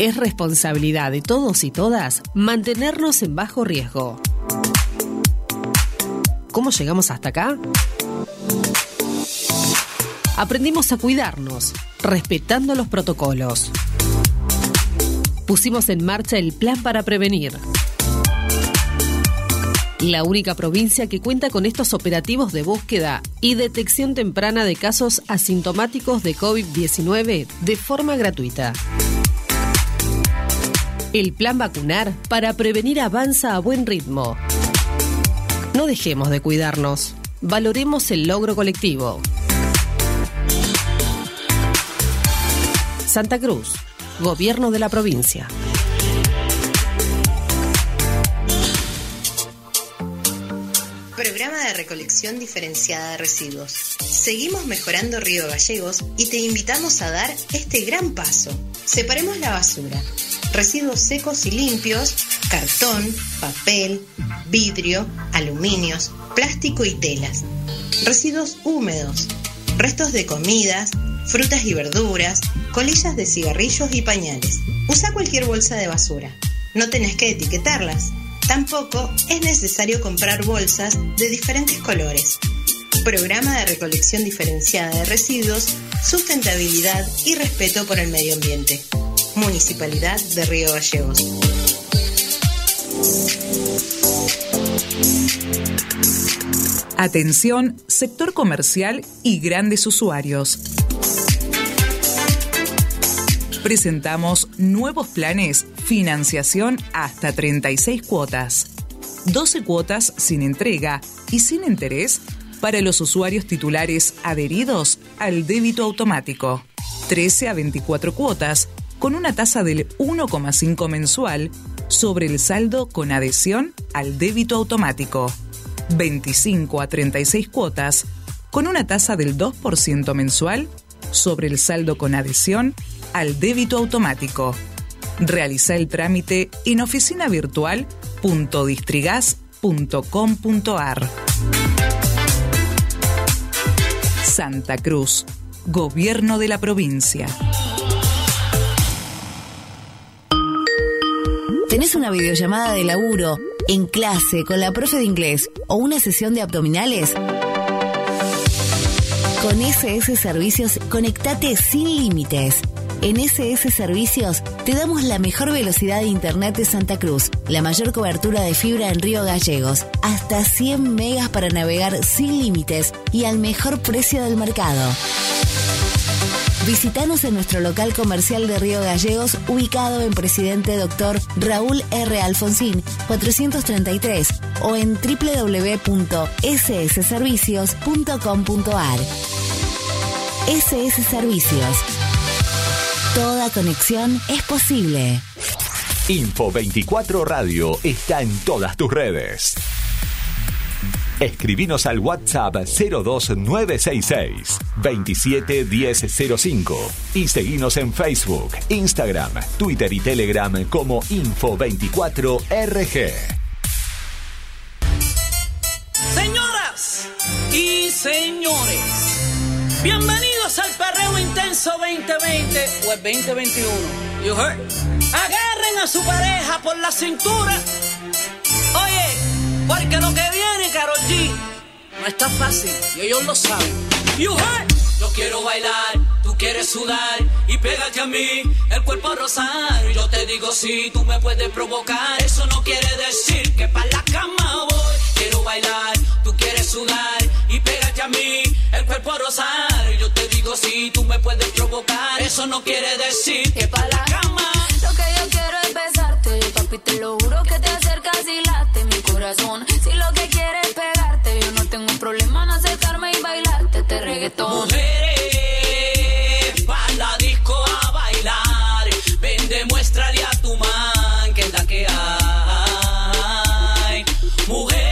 Es responsabilidad de todos y todas mantenernos en bajo riesgo. ¿Cómo llegamos hasta acá? Aprendimos a cuidarnos, respetando los protocolos. Pusimos en marcha el plan para prevenir. La única provincia que cuenta con estos operativos de búsqueda y detección temprana de casos asintomáticos de COVID-19 de forma gratuita. El plan vacunar para prevenir avanza a buen ritmo. No dejemos de cuidarnos. Valoremos el logro colectivo. Santa Cruz, Gobierno de la provincia. Recolección diferenciada de residuos. Seguimos mejorando Río Gallegos y te invitamos a dar este gran paso. Separemos la basura. Residuos secos y limpios, cartón, papel, vidrio, aluminios, plástico y telas. Residuos húmedos, restos de comidas, frutas y verduras, colillas de cigarrillos y pañales. Usa cualquier bolsa de basura. No tenés que etiquetarlas. Tampoco es necesario comprar bolsas de diferentes colores. Programa de recolección diferenciada de residuos, sustentabilidad y respeto por el medio ambiente. Municipalidad de Río Gallegos. Atención, sector comercial y grandes usuarios. Presentamos nuevos planes, financiación hasta 36 cuotas, 12 cuotas sin entrega y sin interés para los usuarios titulares adheridos al débito automático, 13 a 24 cuotas con una tasa del 1,5 mensual sobre el saldo con adhesión al débito automático, 25 a 36 cuotas con una tasa del 2% mensual sobre el saldo con adhesión al débito automático. Realiza el trámite en oficinavirtual.distrigas.com.ar. Santa Cruz, Gobierno de la provincia. ¿Tenés una videollamada de laburo, en clase, con la profe de inglés o una sesión de abdominales? Con SS Servicios, conectate sin límites. En SS Servicios te damos la mejor velocidad de Internet de Santa Cruz, la mayor cobertura de fibra en Río Gallegos, hasta 100 megas para navegar sin límites y al mejor precio del mercado. Visítanos en nuestro local comercial de Río Gallegos, ubicado en Presidente Dr. Raúl R. Alfonsín, 433, o en www.ssservicios.com.ar. SS Servicios. Toda conexión es posible. Info 24 Radio está en todas tus redes. Escribinos al WhatsApp 02966 271005 y seguinos en Facebook, Instagram, Twitter y Telegram como Info24RG. Señoras y señores, bienvenidos al Perreo Intenso 2020 o el 2021. You heard? Agarren a su pareja por la cintura. Oye, porque lo que Carol G, no está fácil y ellos lo saben. Yo quiero bailar, tú quieres sudar y pégate a mí, el cuerpo rosar. Yo te digo si tú me puedes provocar, eso no quiere decir que para la cama voy. Quiero bailar, tú quieres sudar y pégate a mí, el cuerpo rosar. Yo te digo si tú me puedes provocar, eso no quiere decir que para la cama. Lo que yo quiero es besarte, papi, te lo juro que te acercas y late mi corazón. Si lo que quieres es pegarte, yo no tengo problema en acercarme y bailarte este reggaetón. Mujeres, pa' la disco a bailar. Ven, demuéstrale a tu man que es la que hay. Mujeres,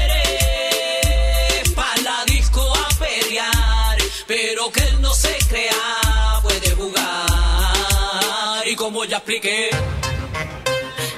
pa' la disco a pelear. Pero que él no se crea, puede jugar. Y como ya expliqué.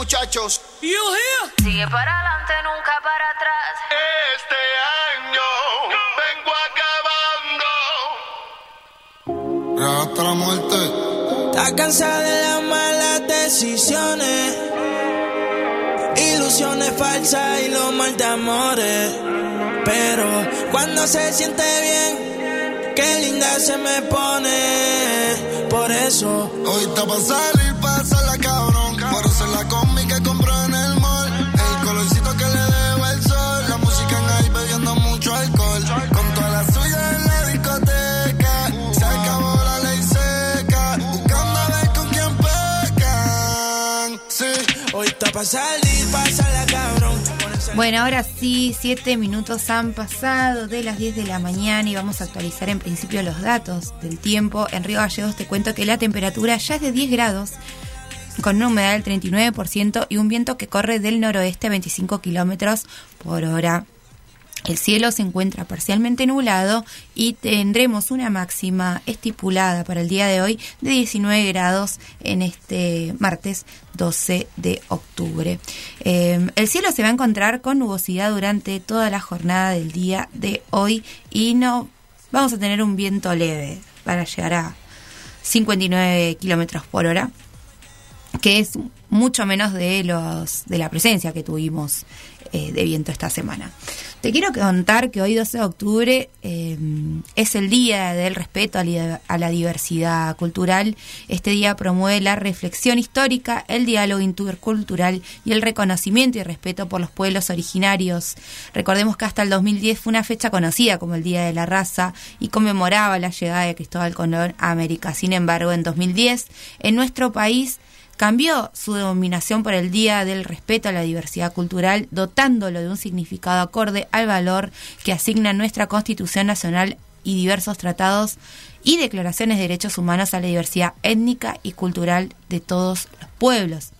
Muchachos. You here? Sigue para adelante, nunca para atrás. Este año vengo acabando. Hasta la muerte. Está cansada de las malas decisiones, ilusiones falsas y los mal de amores. Pero cuando se siente bien, qué linda se me pone. Por eso Hoy está pa' Bueno, ahora sí, siete minutos han pasado de las 10 de la mañana y vamos a actualizar en principio los datos del tiempo. En Río Gallegos te cuento que la temperatura ya es de 10 grados, con una humedad del 39% y un viento que corre del noroeste a 25 kilómetros por hora. El cielo se encuentra parcialmente nublado y tendremos una máxima estipulada para el día de hoy de 19 grados en este martes 12 de octubre. Eh, el cielo se va a encontrar con nubosidad durante toda la jornada del día de hoy y no vamos a tener un viento leve para llegar a 59 kilómetros por hora que es mucho menos de los de la presencia que tuvimos eh, de viento esta semana. Te quiero contar que hoy 12 de octubre eh, es el día del respeto a, li- a la diversidad cultural. Este día promueve la reflexión histórica, el diálogo intercultural y el reconocimiento y respeto por los pueblos originarios. Recordemos que hasta el 2010 fue una fecha conocida como el Día de la Raza y conmemoraba la llegada de Cristóbal Colón a América. Sin embargo, en 2010, en nuestro país, cambió su denominación por el Día del Respeto a la Diversidad Cultural, dotándolo de un significado acorde al valor que asigna nuestra Constitución Nacional y diversos tratados y declaraciones de derechos humanos a la diversidad étnica y cultural de todos los pueblos.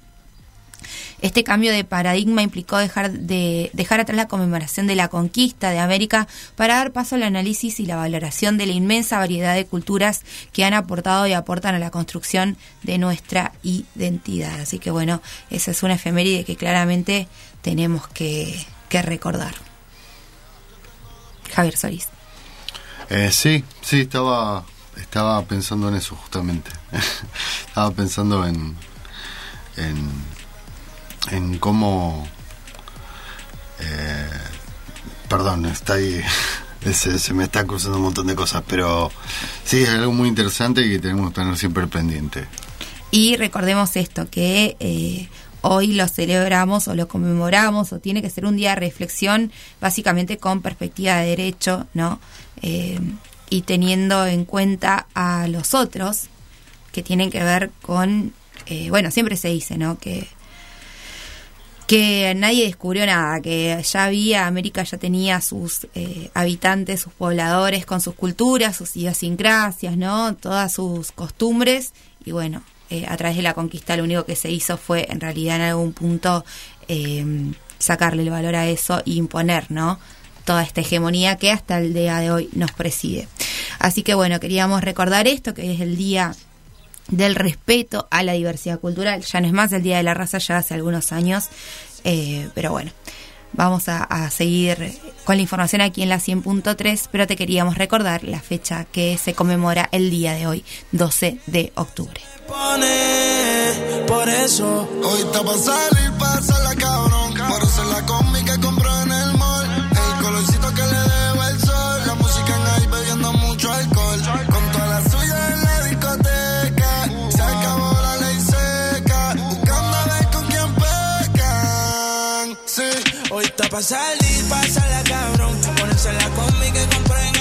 Este cambio de paradigma implicó dejar, de, dejar atrás la conmemoración de la conquista de América para dar paso al análisis y la valoración de la inmensa variedad de culturas que han aportado y aportan a la construcción de nuestra identidad. Así que bueno, esa es una efeméride que claramente tenemos que, que recordar. Javier Solís. Eh, sí, sí, estaba, estaba pensando en eso justamente. estaba pensando en, en, en cómo... eh, perdón, está ahí, se, se me está cruzando un montón de cosas, pero sí, es algo muy interesante y que tenemos que tener siempre pendiente. Y recordemos esto, que eh, hoy lo celebramos o lo conmemoramos o tiene que ser un día de reflexión básicamente con perspectiva de derecho, ¿no? Eh, y teniendo en cuenta a los otros que tienen que ver con, eh, bueno, siempre se dice, ¿no? Que que nadie descubrió nada, que ya había, América ya tenía sus eh, habitantes, sus pobladores, con sus culturas, sus idiosincrasias, ¿no? Todas sus costumbres, y bueno, eh, a través de la conquista lo único que se hizo fue, en realidad, en algún punto, eh, sacarle el valor a eso e imponer, ¿no? Toda esta hegemonía que hasta el día de hoy nos preside. Así que bueno, queríamos recordar esto, que es el día del respeto a la diversidad cultural. Ya no es más el Día de la Raza, ya hace algunos años, eh, pero bueno, vamos a, seguir con la información aquí en la 100.3, pero te queríamos recordar la fecha que se conmemora el día de hoy, 12 de octubre. Está pa' salir, pasarla cabrón. Ponerse la combi que compré en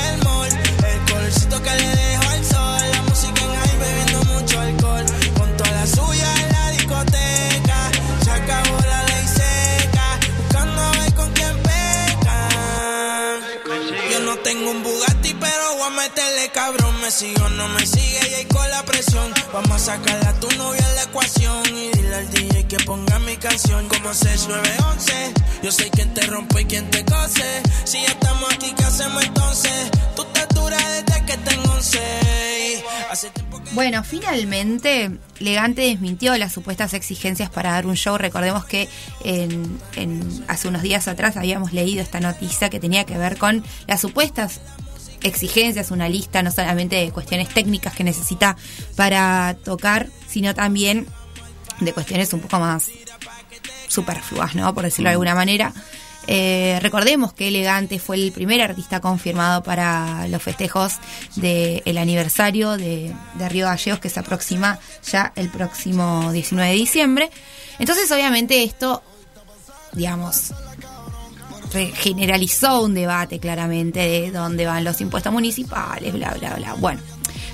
Me sigue o no me sigue y ahí con la presión. Vamos a sacarle a tu novia en la ecuación. Y dile al DJ que ponga mi canción como 6911. Yo sé quién te rompe y quién te cose. Si ya estamos aquí, ¿qué hacemos entonces? Tú estás dura desde que tengo 11. Hace tiempo que Bueno, finalmente Legante desmintió las supuestas exigencias para dar un show. Recordemos que en- hace unos días atrás habíamos leído esta noticia que tenía que ver con las supuestas exigencias, una lista no solamente de cuestiones técnicas que necesita para tocar, sino también de cuestiones un poco más superfluas, ¿no? Por decirlo de alguna manera. Eh, recordemos que Elegante fue el primer artista confirmado para los festejos del aniversario de, de Río Gallegos que se aproxima ya el próximo 19 de diciembre. Entonces, obviamente, esto, digamos, generalizó un debate claramente de dónde van los impuestos municipales, bla, bla, bla. Bueno,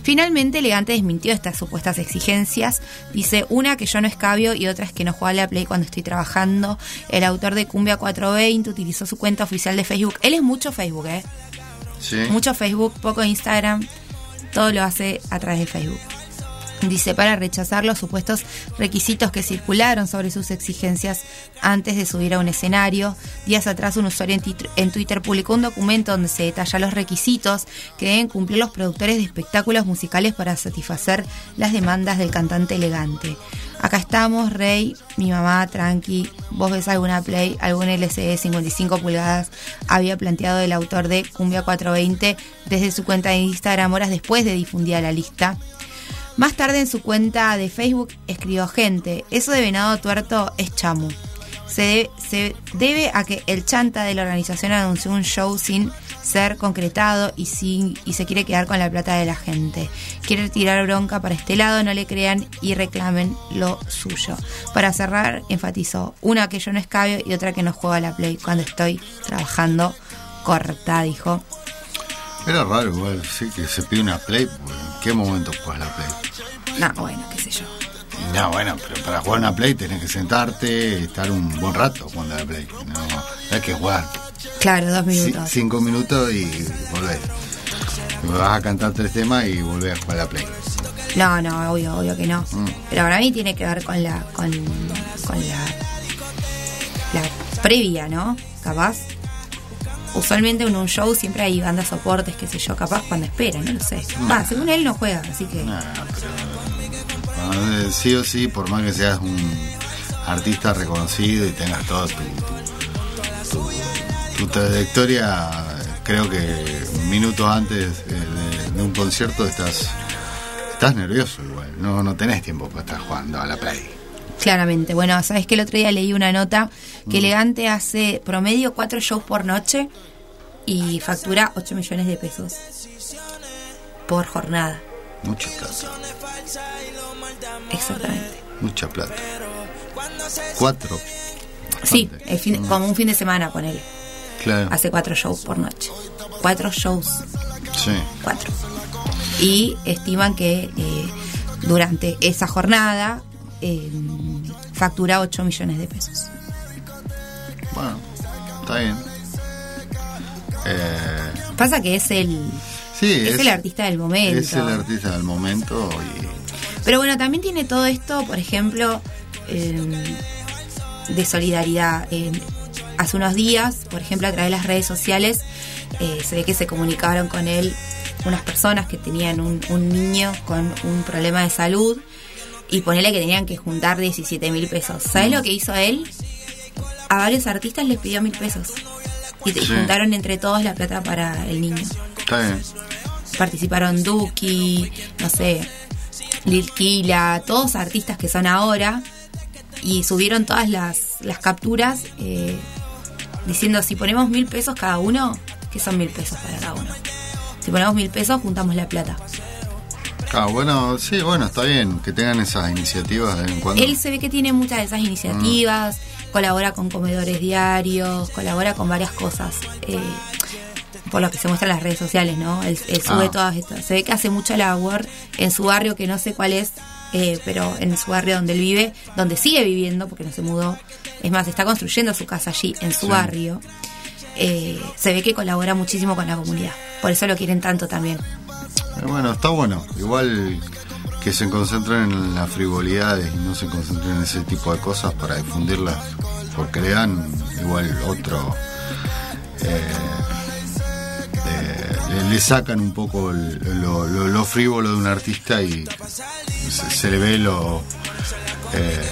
finalmente Elegante desmintió estas supuestas exigencias. Dice una que yo no escabio y otra es que no juega a la Play cuando estoy trabajando. El autor de Cumbia 420 utilizó su cuenta oficial de Facebook. Él es mucho Facebook, ¿eh? Sí. Mucho Facebook, poco Instagram. Todo lo hace a través de Facebook. Dice, para rechazar los supuestos requisitos que circularon sobre sus exigencias antes de subir a un escenario. Días atrás un usuario en, Twitter publicó un documento donde se detalla los requisitos que deben cumplir los productores de espectáculos musicales para satisfacer las demandas del cantante elegante. Acá estamos, Rey, mi mamá, tranqui, vos ves alguna Play, algún LCD 55 pulgadas, había planteado el autor de Cumbia 420 desde su cuenta de Instagram horas después de difundir la lista. Más tarde en su cuenta de Facebook escribió gente, eso de venado tuerto es chamu. Se debe, se debe a que el chanta de la organización anunció un show sin ser concretado y, sin, y se quiere quedar con la plata de la gente. Quiere tirar bronca para este lado, no le crean y reclamen lo suyo. Para cerrar, enfatizó, una que yo no escabio y otra que no juego a la play cuando estoy trabajando corta, dijo. Era raro igual, sí, que se pide una Play. pues, ¿En qué momento juegas la Play? No, bueno, qué sé yo. No, bueno, pero para jugar una Play tenés que sentarte, estar un buen rato jugando a la Play. No, hay que jugar Claro, dos minutos. cinco minutos y volver. Me vas a cantar tres temas y volver a jugar a la Play. No, no, obvio, obvio que no. Mm. Pero para mí tiene que ver con la, con, con la, la previa, ¿no? Capaz. Usualmente en un show siempre hay bandas soportes, qué sé yo, capaz cuando espera, no lo sé. Va, según él no juega, así que. Pero ah, eh, sí o sí, por más que seas un artista reconocido y tengas toda tu, tu, tu- trayectoria, creo que minutos antes eh, de, de un concierto estás estás nervioso igual. No, no tenés tiempo para estar jugando a la play. Claramente. Bueno, sabes que el otro día leí una nota Mm. que Elegante hace promedio cuatro shows por noche y factura 8 millones de pesos por jornada. Mucha plata, Exactamente. mucha plata. Cuatro. Sí, el fin- como un fin de semana, ponele. Claro. Hace cuatro shows por noche. Cuatro shows, Sí. cuatro. Y estiman que eh, durante esa jornada eh, factura 8 millones de pesos. Bueno, está bien. Eh, Pasa que es el, sí, es el artista del momento. Es el artista del momento y Pero bueno, también tiene todo esto, por ejemplo, eh, de solidaridad. Eh, hace unos días, por ejemplo, a través de las redes sociales, eh, se ve que se comunicaron con él unas personas que tenían un, un niño con un problema de salud y ponele que tenían que juntar 17 mil pesos. ¿Sabes lo que hizo él? a varios artistas les pidió mil pesos. Y, Sí. juntaron entre todos la plata para el niño. Está bien. Participaron Duki, no sé, Lil Kila, todos artistas que son ahora. Y subieron todas las, las capturas eh, diciendo si ponemos mil pesos cada uno, que son mil pesos para cada uno. Si ponemos mil pesos, juntamos la plata. Ah, bueno, sí, bueno, está bien que tengan esas iniciativas de vez en cuando. Él se ve que tiene muchas de esas iniciativas, colabora con comedores diarios, colabora con varias cosas. eh, por lo que se muestra en las redes sociales, ¿no? Él, él sube Ah. todas estas. Se ve que hace mucha labor en su barrio, que no sé cuál es, eh, pero en su barrio donde él vive, donde sigue viviendo, porque no se mudó. Es más, está construyendo su casa allí, en su Sí. barrio. Eh, se ve que colabora muchísimo con la comunidad. Por eso lo quieren tanto también. Eh, Bueno, está bueno. Igual que se concentren en las frivolidades y no se concentren en ese tipo de cosas para difundirlas, porque le dan igual otro. eh, eh, le, le sacan un poco el- lo, lo- lo frívolo de un artista y se, se le ve lo. eh,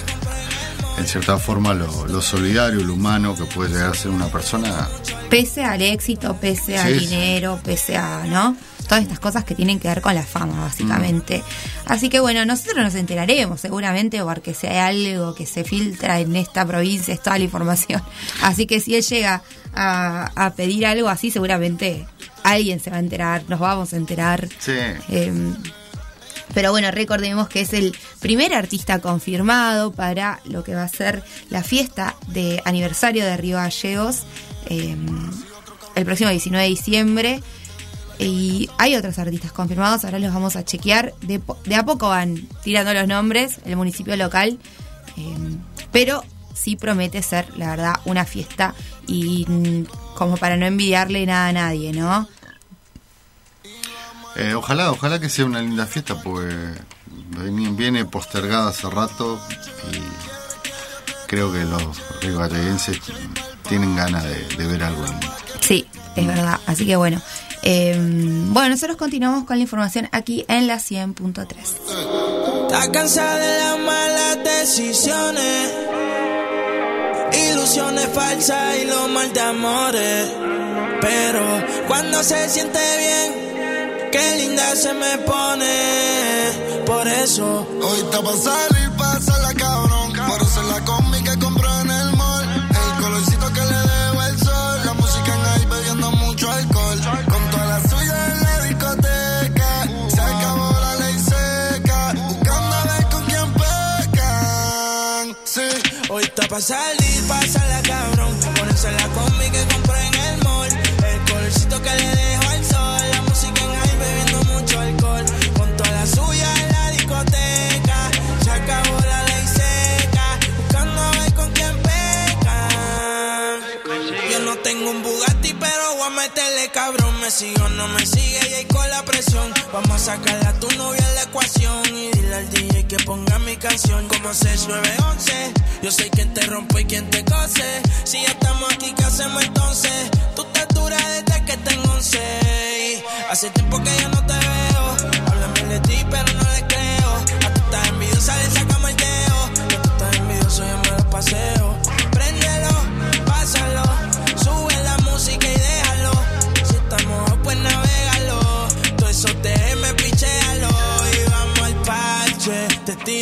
en cierta forma lo, lo solidario, lo humano que puede llegar a ser una persona. Pese al éxito, pese al Sí, dinero, pese a, ¿no? Todas estas cosas que tienen que ver con la fama, básicamente. Así que bueno, nosotros nos enteraremos seguramente porque si hay algo que se filtra en esta provincia es toda la información. Así que si él llega a, a pedir algo así, seguramente alguien se va a enterar, nos vamos a enterar. Sí. Em, pero bueno, recordemos que es el primer artista confirmado para lo que va a ser la fiesta de aniversario de Río Gallegos eh, el próximo 19 de diciembre. Y hay otros artistas confirmados, ahora los vamos a chequear. De, de a poco van tirando los nombres, el municipio local. eh, pero sí promete ser, la verdad, una fiesta y mm, como para no envidiarle nada a nadie, ¿no? Eh, ojalá, ojalá que sea una linda fiesta, porque viene, postergada hace rato y creo que los rivalleguenses tienen ganas de, de ver algo lindo. Sí, es verdad. Así que bueno. eh, bueno, nosotros continuamos con la información aquí en la 100.3. Está cansada de las malas decisiones, ilusiones falsas y los mal de amores. Pero cuando se siente bien, qué linda se me pone. Por eso Hoy está pa' salir, pasarla cabrón. Por hacer la pa' salir, pasarla cabrón. Ponerse la combi que compré o no me sigue y con la presión. Vamos a sacarla a tu novia en la ecuación. Y dile al DJ que ponga mi canción como 6911. Yo sé quién te rompe y quién te cose. Si ya estamos aquí, ¿qué hacemos entonces? Tú estás dura desde que tengo 11. Y Hace tiempo que yo no te veo. Háblame de ti, pero no le creo. A tú estás envidiosa, le sacamos el dedo. Que tú estás envidioso, yo me lo paseo. Préndelo, pásalo.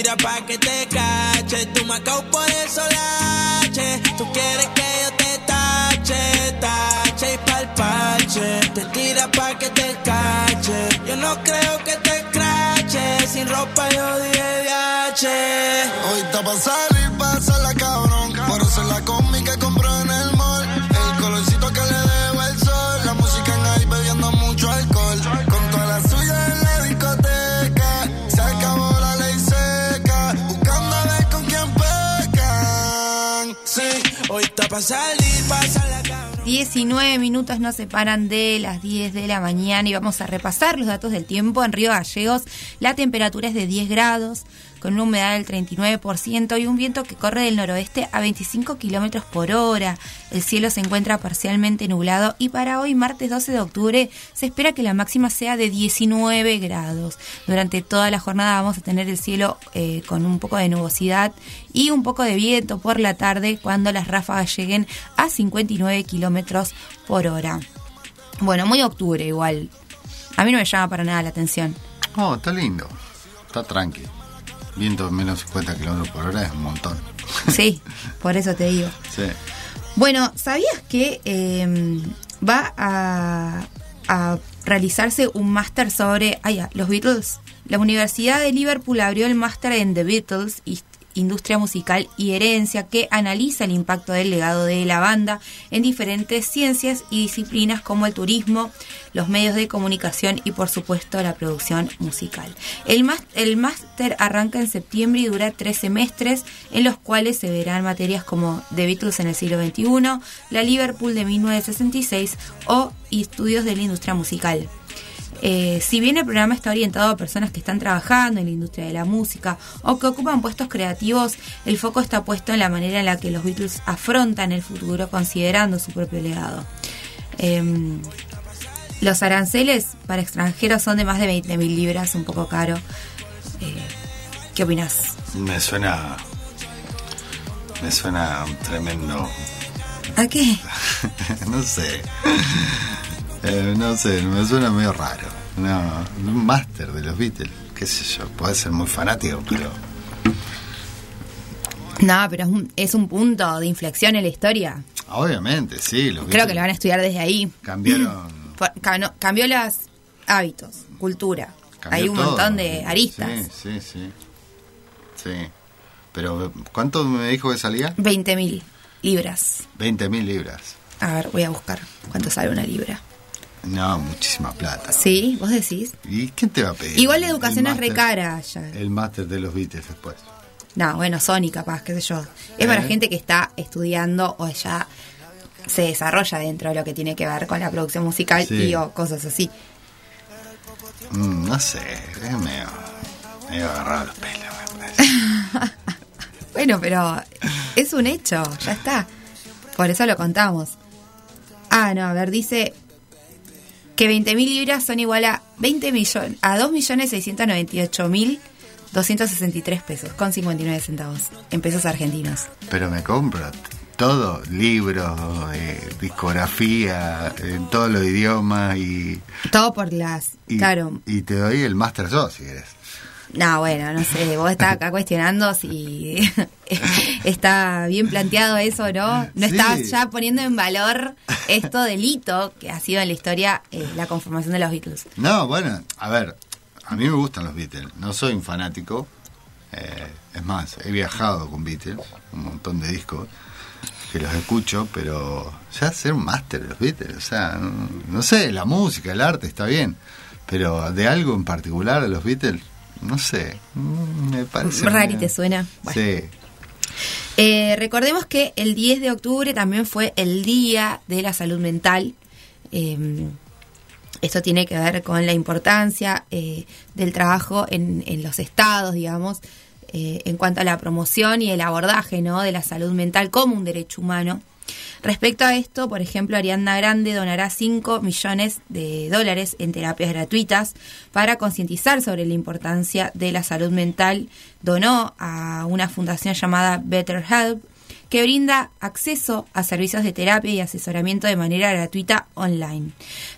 Tira pa' que te cache. Tú me acabo por eso lache. Tú quieres que yo te tache, tache y pa'l parche. Te tira pa' que te cache. Yo no creo que te crache. Sin ropa yo dije. Hoy está pa' 19 minutos nos separan de las 10 de la mañana y vamos a repasar los datos del tiempo en Río Gallegos. La temperatura es de 10 grados, con una humedad del 39% y un viento que corre del noroeste a 25 kilómetros por hora. El cielo se encuentra parcialmente nublado y para hoy, martes 12 de octubre, se espera que la máxima sea de 19 grados. Durante toda la jornada vamos a tener el cielo eh, con un poco de nubosidad y un poco de viento por la tarde cuando las ráfagas lleguen a 59 kilómetros por hora. Bueno, muy octubre igual. A mí no me llama para nada la atención. Oh, está lindo. Está tranqui. Viento menos 50 kilómetros por hora es un montón. Sí, por eso te digo. Sí. Bueno, ¿sabías que eh, va a, a realizarse un máster sobre ah, ya, los Beatles? La Universidad de Liverpool abrió el máster en The Beatles, Hist- Industria Musical y Herencia, que analiza el impacto del legado de la banda en diferentes ciencias y disciplinas como el turismo, los medios de comunicación y por supuesto la producción musical. El más- el máster arranca en septiembre y dura tres semestres, en los cuales se verán materias como The Beatles en el siglo XXI, la Liverpool de 1966 o estudios de la industria musical. Eh, si bien el programa está orientado a personas que están trabajando en la industria de la música o que ocupan puestos creativos, el foco está puesto en la manera en la que los Beatles afrontan el futuro considerando su propio legado. Em, los aranceles para extranjeros son de más de 20 mil libras, un poco caro. Eh, ¿Qué opinas? Me suena. Me suena tremendo. ¿A qué? no sé. Eh, no sé, me suena medio raro. No, un máster de los Beatles, qué sé yo. Puede ser muy fanático, pero. No, pero es un, es un punto de inflexión en la historia. Obviamente, sí. Los Creo que lo van a estudiar desde ahí. Cambiaron. Por- cambió los hábitos, cultura. cambió Hay un todo. montón de aristas. Sí, sí, sí. Sí. Pero, ¿cuánto me dijo que salía? 20 mil libras. 20 mil libras. A ver, voy a buscar cuánto sale una libra. No, muchísima plata. Sí, vos decís. ¿Y quién te va a pedir? Igual la el educación es re máster- cara ya. El máster de los Beatles después. No, bueno, Sony capaz, qué sé yo. Es para Eh. gente que está estudiando o ya se desarrolla dentro de lo que tiene que ver con la producción musical Sí. y o cosas así. Mm, no sé, es medio, medio agarrado los pelos, me parece. Bueno, pero es un hecho, ya está. Por eso lo contamos. Ah, no, a ver, dice que 20.000 libras son igual a 20 millones, a 2.698.263 pesos con 59 centavos en pesos argentinos. Pero me compro todo, libros, eh, discografía, en todos los idiomas y, Todo por las... y, claro. y te doy el máster yo si querés. No, bueno, no sé, vos estás acá cuestionando si está bien planteado eso, ¿no? No Sí. estás ya poniendo en valor esto del hito que ha sido en la historia eh, la conformación de los Beatles. No, bueno, a ver, a mí me gustan los Beatles, no soy un fanático, eh, es más, he viajado con Beatles, un montón de discos que los escucho, pero ya ser un máster de los Beatles, o sea, no, no sé, la música, el arte está bien, pero de algo en particular de los Beatles, no sé, mm, me parece... Rari te suena. Bueno. Sí, Eh, recordemos que el 10 de octubre también fue el Día de la Salud Mental. Eh, esto tiene que ver con la importancia eh, del trabajo en, en los estados, digamos, eh, en cuanto a la promoción y el abordaje ¿no? de la salud mental como un derecho humano. Respecto a esto, por ejemplo, Ariana Grande donará 5 millones de dólares en terapias gratuitas para concientizar sobre la importancia de la salud mental. Donó a una fundación llamada Better Help que brinda acceso a servicios de terapia y asesoramiento de manera gratuita online.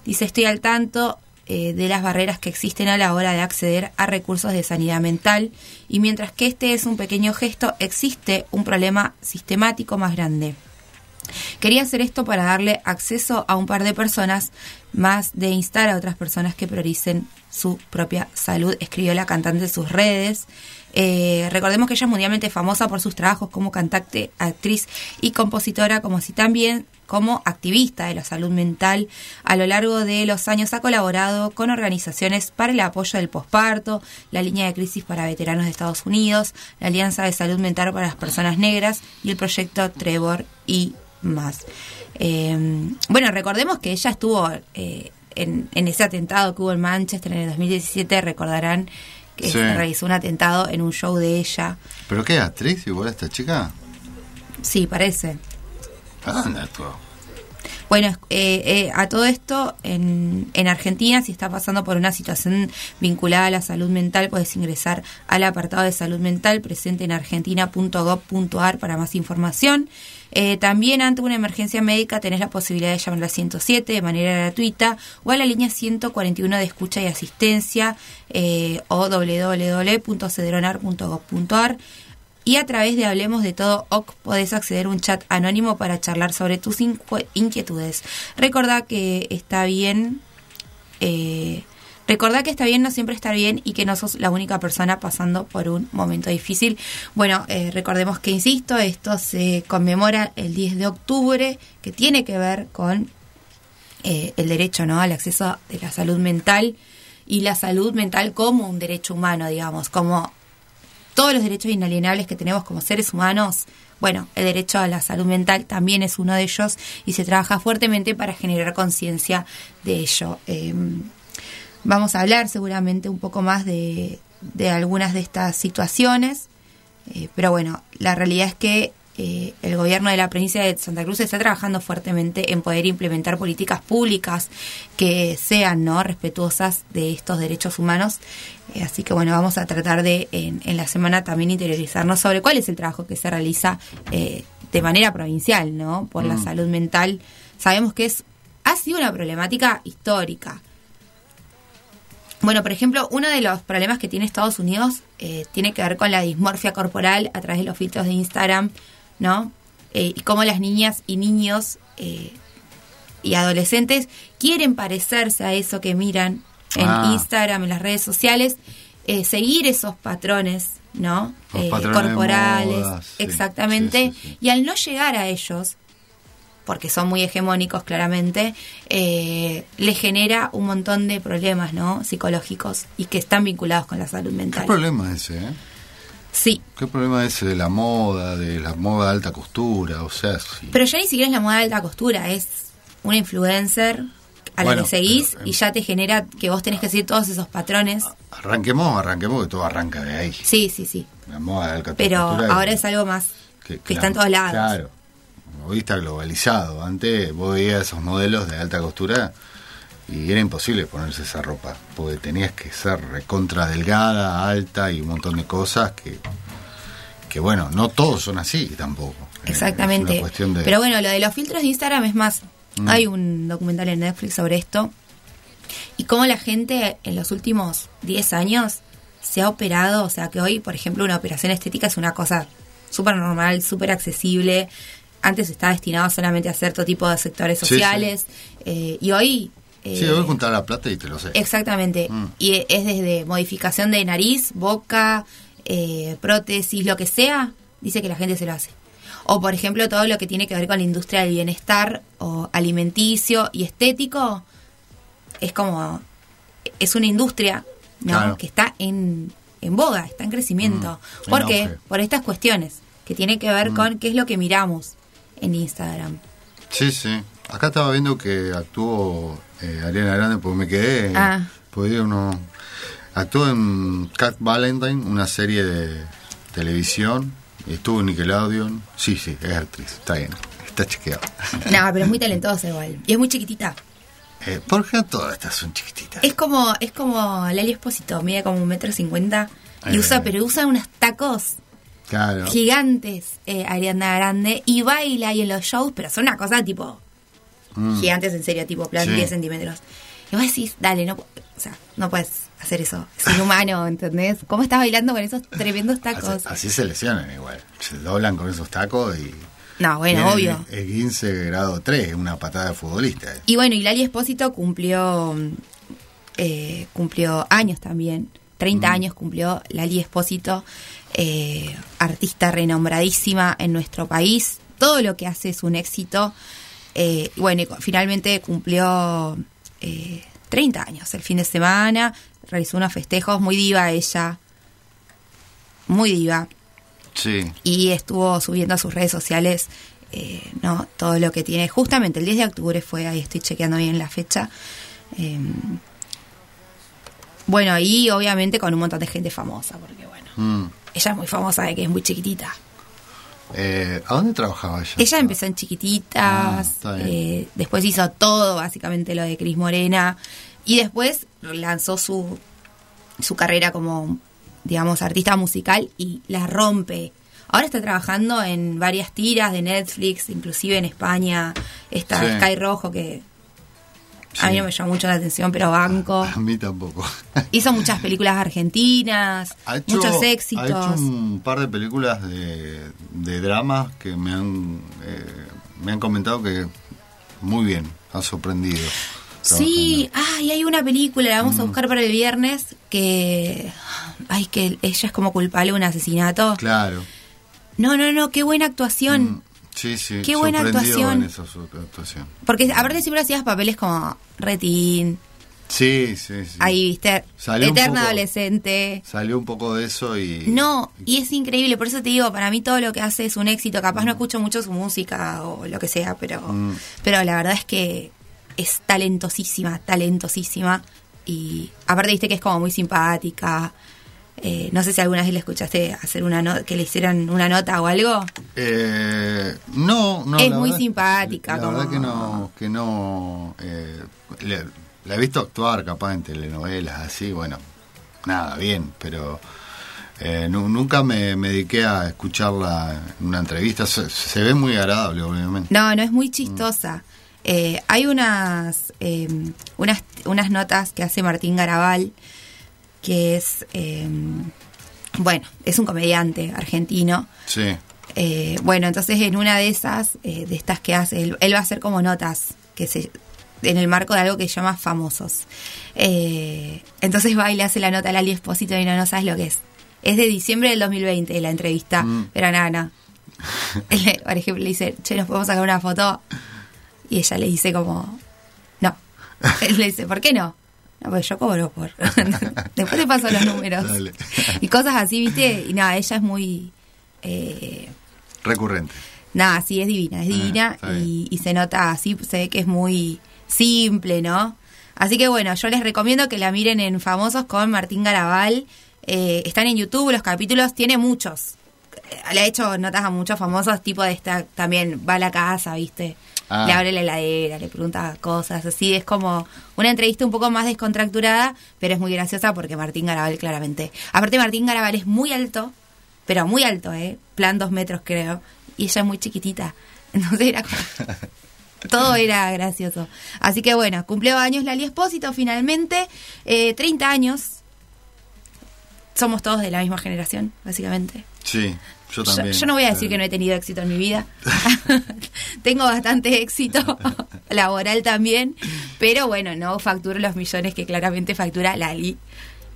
Dice, estoy al tanto eh, de las barreras que existen a la hora de acceder a recursos de sanidad mental y mientras que este es un pequeño gesto, existe un problema sistemático más grande. Quería hacer esto para darle acceso a un par de personas, más de instar a otras personas que prioricen su propia salud, escribió la cantante en sus redes. Eh, recordemos que ella es mundialmente famosa por sus trabajos como cantante, actriz y compositora, como si también como activista de la salud mental. A lo largo de los años ha colaborado con organizaciones para el apoyo del posparto, la línea de crisis para veteranos de Estados Unidos, la Alianza de Salud Mental para las Personas Negras y el proyecto Trevor y más. Eh, bueno, recordemos que ella estuvo eh, en, en ese atentado que hubo en Manchester en el 2017, recordarán que Sí. se realizó un atentado en un show de ella. ¿Pero qué actriz igual esta chica? Sí, parece. ¿A dónde actuó? Bueno, eh, eh, a todo esto, en, en Argentina, si está pasando por una situación vinculada a la salud mental, puedes ingresar al apartado de salud mental presente en argentina.gov.ar para más información. Eh, también ante una emergencia médica tenés la posibilidad de llamar al 107 de manera gratuita o a la línea 141 de escucha y asistencia eh, o www.cedronar.gov.ar y a través de Hablemos de Todo OC podés acceder a un chat anónimo para charlar sobre tus inquietudes. Recordá que está bien, eh, recordá que está bien no siempre estar bien y que no sos la única persona pasando por un momento difícil. Bueno, eh, recordemos que, insisto, esto se conmemora el 10 de octubre, que tiene que ver con eh, el derecho ¿no? al acceso de la salud mental y la salud mental como un derecho humano, digamos, como todos los derechos inalienables que tenemos como seres humanos, bueno, el derecho a la salud mental también es uno de ellos y se trabaja fuertemente para generar conciencia de ello. Eh, vamos a hablar seguramente un poco más de, de algunas de estas situaciones, eh, pero bueno, la realidad es que eh, el gobierno de la provincia de Santa Cruz está trabajando fuertemente en poder implementar políticas públicas que sean no respetuosas de estos derechos humanos. Eh, así que bueno, vamos a tratar de en, en la semana también interiorizarnos sobre cuál es el trabajo que se realiza eh, de manera provincial, ¿no? Por la Mm. salud mental. Sabemos que es ha sido una problemática histórica. Bueno, por ejemplo, uno de los problemas que tiene Estados Unidos eh, tiene que ver con la dismorfia corporal a través de los filtros de Instagram, ¿no? Eh, y cómo las niñas y niños eh, y adolescentes quieren parecerse a eso que miran en Ah. Instagram, en las redes sociales, eh, seguir esos patrones, ¿no? Eh, patrones corporales, moda, sí, exactamente. Y al no llegar a ellos, porque son muy hegemónicos claramente, eh, le genera un montón de problemas, ¿no? Psicológicos y que están vinculados con la salud ¿Qué mental. problema es ese, eh? Sí, ¿Qué problema es de la moda, de la moda de alta costura? O sea, sí. pero ya ni siquiera es la moda de alta costura, es una influencer a la que seguís y ya te genera que vos tenés que seguir todos esos patrones. Arranquemos, arranquemos, que todo arranca de ahí. Sí, sí, sí. La moda de alta Pero costura. ahora es algo más que, que la- está en todos lados. Claro. Hoy está globalizado. Antes vos veías esos modelos de alta costura y era imposible ponerse esa ropa, porque tenías que ser recontra delgada, alta y un montón de cosas que, que bueno, no todos son así tampoco. Eh, Exactamente. de- Pero bueno, lo de los filtros de Instagram es más. Mm. Hay un documental en Netflix sobre esto. Y cómo la gente en los últimos 10 años se ha operado. O sea, que hoy, por ejemplo, una operación estética es una cosa súper normal, súper accesible. Antes estaba destinado solamente a cierto tipo de sectores Sí, sí. sociales. eh, y hoy. Eh, Sí, voy a juntar la plata y te lo sé. Exactamente. Mm. Y es desde modificación de nariz, boca, eh, prótesis, lo que sea, dice que la gente se lo hace. O, por ejemplo, todo lo que tiene que ver con la industria del bienestar o alimenticio y estético, es como, es una industria ¿no? Claro. que está en, en boga, está en crecimiento. Mm, ¿Por qué? auge. Por estas cuestiones que tienen que ver Mm. con qué es lo que miramos en Instagram. Sí, sí. Acá estaba viendo que actuó eh, Ariana Grande, porque me quedé. Ah. Porque uno. Actuó en Cat Valentine, una serie de televisión. y Estuvo en Nickelodeon. Sí, sí, es actriz. Está bien. Está chequeado. No, pero es muy talentosa igual. Y es muy chiquitita. Eh, ¿Por qué todas estas son chiquititas? Es como, es como Lali Espósito, mide como un metro cincuenta y Eh. usa, pero usa unos tacos Claro. gigantes, eh, Ariana Grande, y baila ahí en los shows, pero son una cosa tipo Mm. gigantes en serio, tipo plan Sí. 10 centímetros. Y vos decís, dale, no, o sea, no puedes hacer eso, es inhumano, ¿entendés? ¿Cómo estás bailando con esos tremendos tacos? Así, así se lesionan igual. Se doblan con esos tacos y. No, bueno, obvio. El 15 grado 3, una patada de futbolista. eh. Y bueno, y Lali Espósito cumplió, eh, cumplió años también. 30 Mm. años cumplió Lali Espósito, eh, artista renombradísima en nuestro país. Todo lo que hace es un éxito. Eh, bueno, y finalmente cumplió eh, 30 años el fin de semana. Realizó unos festejos, muy diva ella. Muy diva Sí. y estuvo subiendo a sus redes sociales eh, no todo lo que tiene justamente el 10 de octubre fue ahí estoy chequeando bien la fecha eh, Bueno, y obviamente con un montón de gente famosa, porque bueno, Mm. ella es muy famosa de que es muy chiquitita. Eh, ¿A dónde trabajaba ella? Ella empezó en Ah, chiquititas, bien. eh, después hizo todo, básicamente lo de Cris Morena, y después lanzó su, su carrera como, digamos, artista musical y la rompe. Ahora está trabajando en varias tiras de Netflix, inclusive en España, está Sí. Sky Rojo, que a mí no me llamó mucho la atención, pero banco. A mí tampoco. Hizo muchas películas argentinas, Ha hecho, muchos Ha éxitos. hecho un par de películas de, de drama que me han, eh, me han comentado que muy bien, ha sorprendido. Sí, ah, y hay una película, la Mm. vamos a buscar para el viernes, que. Ay, que ella es como culpable de un asesinato. Claro, No, no, no, qué buena actuación. Sí, sí. Qué buena actuación. en esa su actuación. Porque aparte siempre hacías papeles como retín, Sí, sí, sí. ahí, viste, Salió eterna poco- adolescente. Salió un poco de eso y... No, y es increíble, por eso te digo, para mí todo lo que hace es un éxito. Capaz no escucho mucho su música o lo que sea, pero, Mm. pero la verdad es que es talentosísima, talentosísima. Y aparte viste que es como muy simpática. Eh, no sé si alguna vez le escuchaste hacer una no- que le hicieran una nota o algo. Eh, no, no. Es muy verdad- simpática, La como- verdad que no, que no. eh, le- la he visto actuar capaz en telenovelas así, bueno, nada, bien, pero eh, nu- nunca me, me dediqué a escucharla en una entrevista. Se, se ve muy agradable, obviamente. No, no es muy chistosa. Eh, hay unas, eh, unas unas notas que hace Martín Garabal, que es, eh, bueno, es un comediante argentino. Sí. Eh, bueno, entonces en una de esas, eh, de estas que hace, él, él va a hacer como notas que se en el marco de algo que se llama famosos. Entonces va y le hace la nota a Lali Espósito y no, no sabes lo que es. Es de diciembre del 2020 la entrevista, Mm. pero nada, no. Él, por ejemplo, le dice, che, ¿nos podemos sacar una foto? Y ella le dice como, no. Él le dice, ¿por qué no? No, pues yo cobro por... Después te paso los números. Dale. Y cosas así, ¿viste? Y nada, ella es muy... Eh, Recurrente. nada, sí, es divina, es Ah, divina y, y se nota así, se ve que es muy simple, ¿no? Así que bueno, yo les recomiendo que la miren en Famosos con Martín Garabal. Eh, están en YouTube los capítulos, tiene muchos. Eh, Le ha hecho notas a muchos famosos, tipo de esta, también va a la casa, ¿viste? Ah. Le abre la heladera, le pregunta cosas, así. Es como una entrevista un poco más descontracturada, pero es muy graciosa porque Martín Garabal claramente. Aparte, Martín Garabal es muy alto, pero muy alto, ¿eh? Plan dos metros, creo. Y ella es muy chiquitita. Entonces era como. Todo era gracioso. Así que bueno, cumplió años Lali Espósito finalmente. Eh, 30 años. Somos todos de la misma generación, básicamente. Sí, yo Yo, también. yo no voy a decir que no he tenido éxito en mi vida. Tengo bastante éxito laboral también. Pero bueno, no facturo los millones que claramente factura Lali.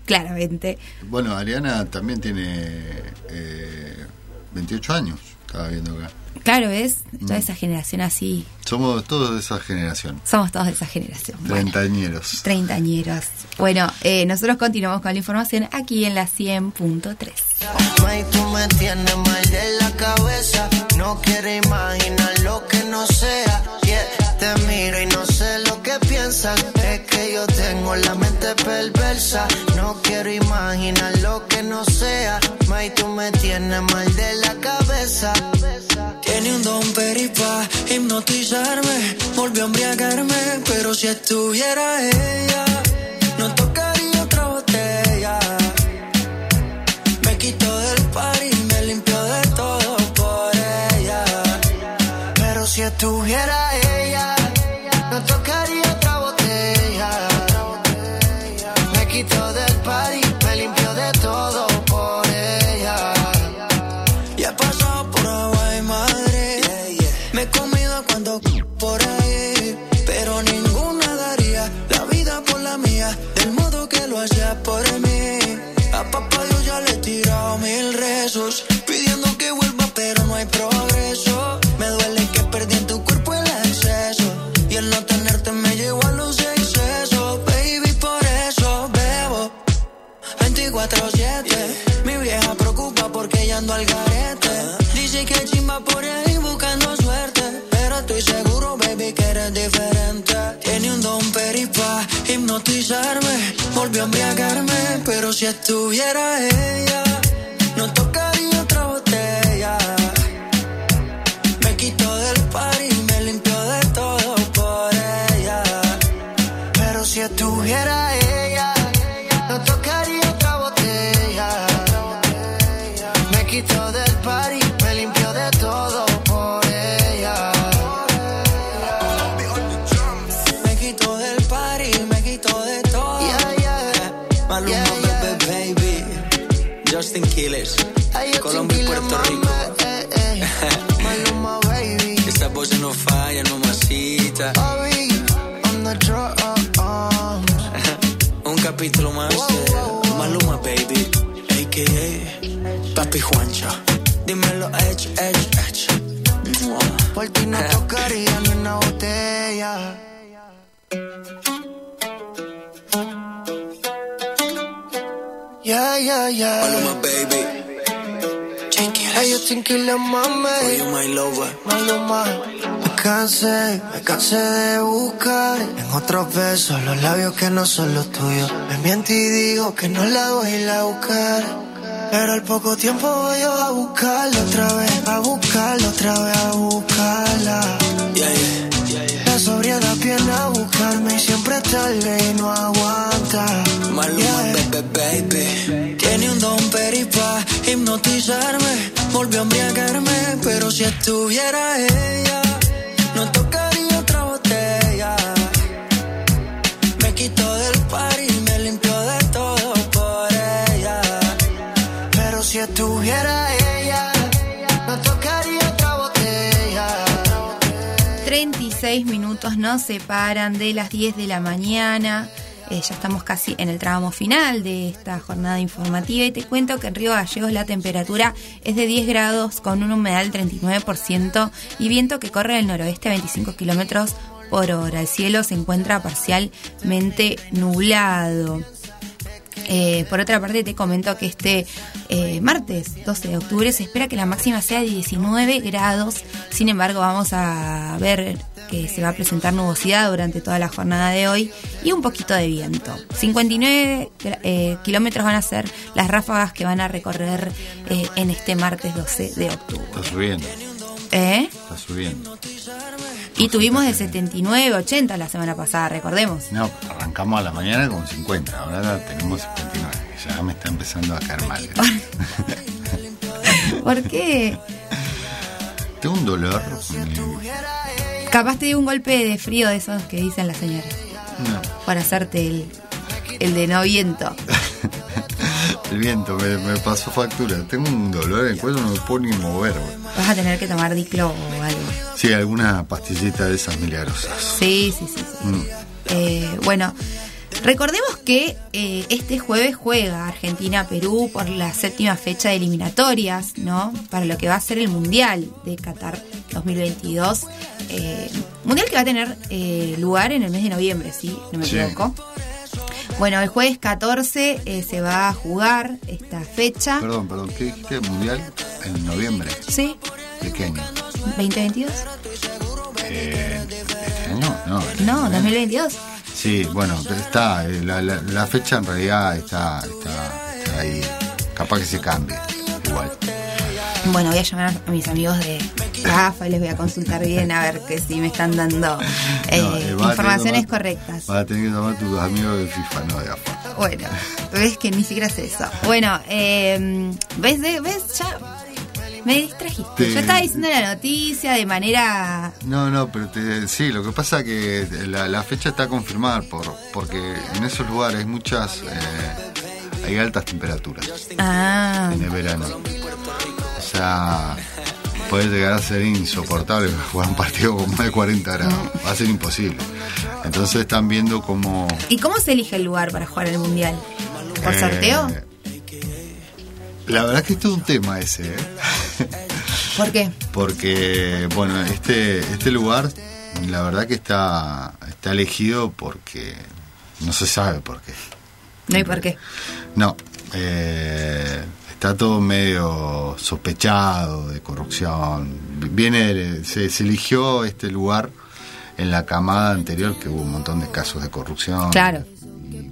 Claramente. Bueno, Ariana también tiene eh, 28 años, estaba viendo acá. Claro, es toda Mm. esa generación así. Somos todos de esa generación. Somos todos de esa generación. Treintañeros. Treintañeros. Bueno, eh, nosotros continuamos con la información aquí en la 100.3. May, tú me tienes mal de la cabeza. No quiero imaginar lo que no sea. Yeah, te miro y no Es que yo tengo la mente perversa. No quiero imaginar lo que no sea. May, tú me tienes mal de la cabeza. Tiene un don peripa hipnotizarme, volvió a embriagarme, pero si estuviera ella, no tocaría otra botella. Me quitó del party, me limpió de todo por ella. Pero si estuviera pidiendo que vuelva, pero no hay progreso. Me duele que perdí en tu cuerpo el exceso, y el no tenerte me llevó a los excesos, baby, por eso bebo. 24-7. Mi vieja preocupa porque ella ando al garete. Dice que chimba por ahí buscando suerte. Pero estoy seguro, baby, que eres diferente. Tiene un don peripa hipnotizarme. volvió a embriagarme, pero si estuviera ella, estuviera ella, no tocaría otra botella. Me quitó del party, me limpió de todo por ella. Me quitó del party, me quitó de todo. Maluma, baby, baby. Justin Quiles, Colombia y Puerto Rico. Maluma, baby. Esa voz no falla, no masita. Más de Maluma, baby. A.K.A. Papi Juancho. Dímelo, Edge, Edge, Edge. Por ti no tocaría ni una botella. Yeah, yeah, yeah. Maluma, baby. Ellos tienen que la mame. For you, my lover. Maluma. Me cansé, me cansé de buscar en otros besos los labios que no son los tuyos. Me miento y digo que no la voy a ir a buscar. Pero al poco tiempo voy yo a buscarla otra vez, a buscarla otra vez, a buscarla. La sobriedad viene a buscarme y siempre tarde y no aguanta. Maluma, baby, baby. Tiene un don peripa hipnotizarme. Volvió a embriagarme, pero si estuviera ella, no tocaría otra botella. Me quitó del par y me limpió de todo por ella. Pero si estuviera ella, no tocaría otra botella. 36 minutos nos separan de las 10 de la mañana. Eh, ya estamos casi en el tramo final de esta jornada informativa y te cuento que en Río Gallegos la temperatura es de 10 grados con una humedad del 39% y viento que corre del noroeste a 25 kilómetros por hora. El cielo se encuentra parcialmente nublado. Eh, por otra parte, te comento que este eh, martes 12 de octubre se espera que la máxima sea de 19 grados. Sin embargo, vamos a ver que se va a presentar nubosidad durante toda la jornada de hoy y un poquito de viento. 59 eh, kilómetros van a ser las ráfagas que van a recorrer eh, en este martes 12 de octubre. ¿Eh? está subiendo. Y tuvimos de 79, 80 la semana pasada, recordemos. No, arrancamos a la mañana con 50, ahora tenemos 59. Ya me está empezando a caer mal. ¿Por qué? Tengo un dolor. Capaz te dio un golpe de frío de esos que dicen las señoras. No, Para hacerte el, el de no viento. el viento me, me pasó factura. Tengo un dolor en el cuello, no me puedo ni mover. Vas a tener que tomar diclo o algo. Sí, alguna pastillita de esas milagrosas. Sí, sí, sí. sí. Mm. Eh, bueno, recordemos que eh, este jueves juega Argentina-Perú por la séptima fecha de eliminatorias, ¿no? Para lo que va a ser el Mundial de Qatar 2022. Eh, mundial que va a tener eh, lugar en el mes de noviembre, ¿sí? No me Sí. equivoco. Bueno, el jueves 14 eh, se va a jugar esta fecha. Perdón, perdón, ¿qué dijiste? ¿Mundial? En noviembre. Sí, ¿De qué año? 2022. Eh, ¿Este año? No. No, 2022. Sí, bueno, está. eh, La, la- la fecha en realidad está, está, está ahí. Capaz que se cambie. Igual. Bueno, voy a llamar a mis amigos de AFA y les voy a consultar bien a ver que si me están dando eh, No, eh, informaciones tomar- correctas. Vas a tener que tomar tus amigos de FIFA, no de AFA. Bueno, ves que ni siquiera sé eso. Bueno, eh, ¿ves, ¿ves? Ya me distrajiste. Te- Yo estaba diciendo la noticia de manera... No, no, pero te- sí, lo que pasa que la, la fecha está confirmada por, porque en esos lugares muchas, eh, hay altas temperaturas Ah, en el verano. O sea, puede llegar a ser insoportable jugar un partido con más de 40 grados. Va a ser imposible. Entonces están viendo cómo... ¿y cómo se elige el lugar para jugar el Mundial? ¿Por eh, sorteo? La verdad que esto es un tema ese, ¿eh? ¿Por qué? Porque, bueno, este, este lugar, la verdad que está, está elegido porque no se sabe por qué. No hay por qué. No, eh, está todo medio sospechado de corrupción. Viene, se, se eligió este lugar en la camada anterior que hubo un montón de casos de corrupción. Claro.